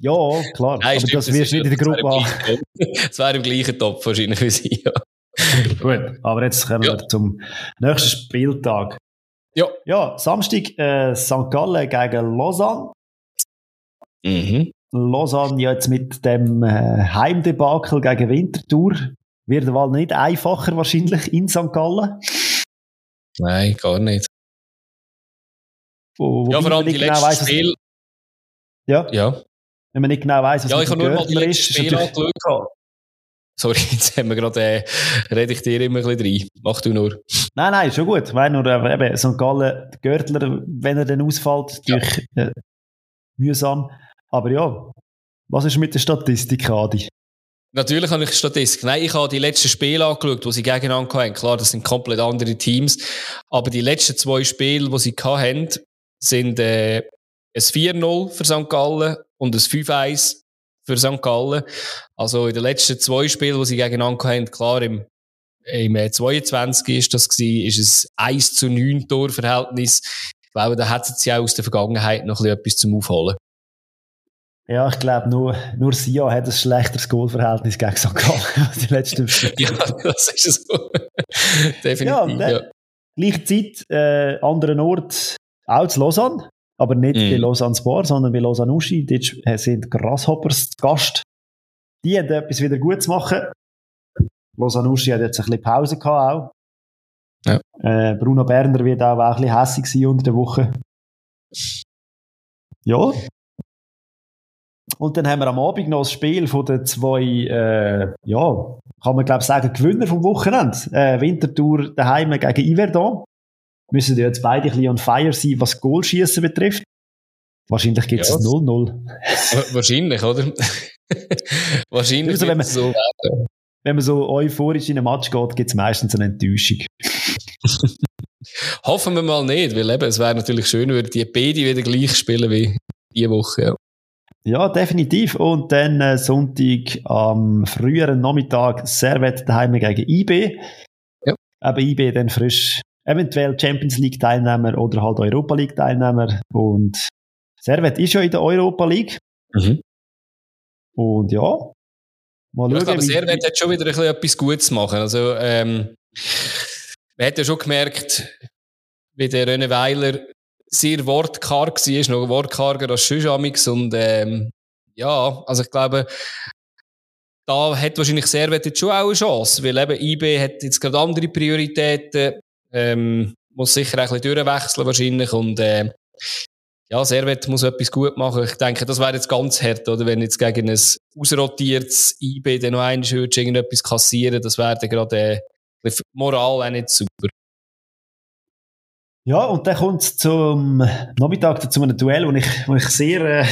Ja, klar. Nein, aber stimmt, das wirst du nicht in der Gruppe haben. Das wäre im gleichen Topf wahrscheinlich für sie, ja. Gut, aber jetzt kommen Ja. wir zum nächsten Spieltag. Ja. Ja, Samstag äh, St. Gallen gegen Lausanne. Mhm. Lausanne jetzt mit dem äh, Heimdebakel gegen Winterthur wird der Wahl nicht einfacher wahrscheinlich in St. Gallen. Nein, gar nicht. Wo, Ja, wobei vor allem die genau letzten weiss, was- Spiele. Ja, Ja. Wenn man nicht genau weiß, was Ja, ich habe nur mal die ist natürlich- angeschaut. Sorry, jetzt haben wir gerade, äh, rede ich dir immer ein bisschen rein. Mach du nur. Nein, nein, schon gut. Meine nur, äh, eben, St. Gallen, Görtler, wenn er dann ausfällt, Ja. natürlich äh, mühsam. Aber ja, was ist mit der Statistik, Adi? Natürlich habe ich Statistik. Nein, ich habe die letzten Spiele angeschaut, die sie gegeneinander hatten. Klar, das sind komplett andere Teams. Aber die letzten zwei Spiele, die sie hatten, sind äh, ein 4-0 für St. Gallen und ein 5-1 für St. Gallen. Also in den letzten zwei Spielen, die sie gegeneinander hatten, klar, im, im 22 äh, ist das gewesen, ist es 1 zu 9 Torverhältnis. Ich glaube, da hätten sie auch aus der Vergangenheit noch etwas zum Aufholen. Ja, ich glaube, nur, nur Sia hat ein schlechteres Goalverhältnis gegen St. Gallen die letzten Spiele. ja, das ist es so. Definitiv. Ja, ja. Gleiche Zeit, äh, anderen Ort, auch zu Lausanne. Aber nicht mm. bei Lausanne Sport, sondern bei Lausanne Uschi. Dort sind Grasshoppers zu Gast. Die haben etwas wieder gut zu machen. Lausanne Uschi hat jetzt ein bisschen Pause gehabt auch. Ja. Äh, Bruno Berner wird auch, auch ein bisschen hässlich sein unter der Woche. Ja, und dann haben wir am Abend noch das Spiel von den zwei, äh, ja, kann man glaube sagen, Gewinner vom Wochenende. Äh, Wintertour daheim gegen Iverdon. Müssen jetzt beide ein bisschen on fire sein, was Goalschießen betrifft. Wahrscheinlich gibt es ja. 0-0. Wahrscheinlich, oder? Wahrscheinlich also, wenn man, so Wenn man so euphorisch in einen Match geht, gibt es meistens eine Enttäuschung. Hoffen wir mal nicht, weil eben, es wäre natürlich schön, wenn die beide wieder gleich spielen wie diese Woche. Ja. Ja, definitiv. Und dann äh, Sonntag am früheren Nachmittag Servet daheim gegen IB. Ja. Aber IB dann frisch eventuell Champions League Teilnehmer oder halt Europa League Teilnehmer. Und Servet ist ja in der Europa League. Mhm. Und ja, mal schauen. Ja, aber Servet hat schon wieder ein bisschen etwas Gutes zu machen. Also, ähm, man hat ja schon gemerkt, wie der René Weiler sehr wortkarg war, noch wortkarger als sonst Und ähm, ja, also ich glaube, da hat wahrscheinlich Servet jetzt schon auch eine Chance, weil eben IB hat jetzt gerade andere Prioritäten, ähm, muss sicher ein bisschen durchwechseln wahrscheinlich und äh, ja, Servet muss etwas gut machen. Ich denke, das wäre jetzt ganz hart, oder? Wenn jetzt gegen ein ausrotiertes IB dann noch eins irgendetwas kassieren, das wäre dann gerade äh, Moral auch nicht super. Ja, und dann kommt es zum Nachmittag zu einem Duell, wo ich, wo ich sehr, äh,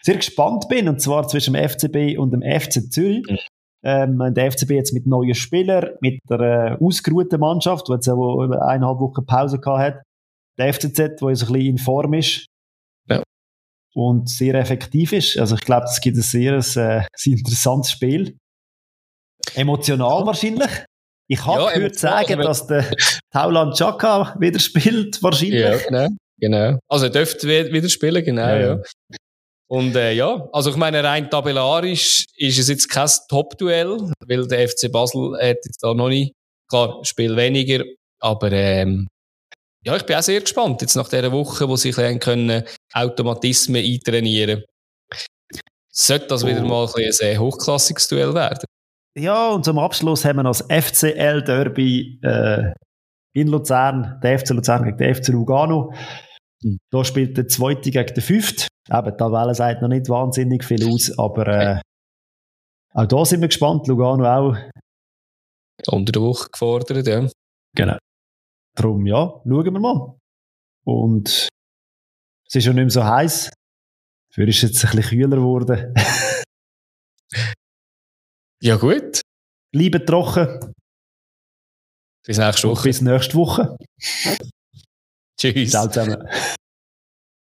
sehr gespannt bin, und zwar zwischen dem FCB und dem FC Zürich. Ähm, der FCB jetzt mit neuen Spielern, mit der äh, ausgeruhten Mannschaft, die jetzt ja eineinhalb Wochen Pause gehabt hat. Der FCZ, der jetzt ein bisschen in Form ist. Ja. Und sehr effektiv ist. Also ich glaube, es gibt ein sehr, äh, sehr interessantes Spiel. Emotional wahrscheinlich. Ich habe ja, gehört sagen, dass der Tauland Chaka wieder spielt, wahrscheinlich. Ja, genau. genau. Also er dürfte wieder spielen, genau, ja. ja. Und äh, ja, also ich meine, rein tabellarisch ist es jetzt kein Top-Duell, weil der FC Basel hat jetzt da noch nicht, klar, Spiel weniger, aber ähm, ja, ich bin auch sehr gespannt, jetzt nach dieser Woche, wo sie ein können Automatismen eintrainieren sollte das oh. wieder mal ein, ein sehr hochklassiges Duell werden. Ja, und zum Abschluss haben wir noch das FCL-Derby äh, in Luzern, der FC Luzern gegen den FC Lugano. Da spielt der Zweite gegen den Fünften. Eben, die Tabelle sagt noch nicht wahnsinnig viel aus, aber äh, auch da sind wir gespannt. Lugano auch. Unter der Woche gefordert, ja. Genau. Darum, ja, schauen wir mal. Und es ist schon nicht mehr so heiß. Dafür ist es jetzt ein bisschen kühler geworden. Ja, gut. Bleiben trocken. Bis nächste Woche. bis nächste Woche. Tschüss. Ciao zusammen.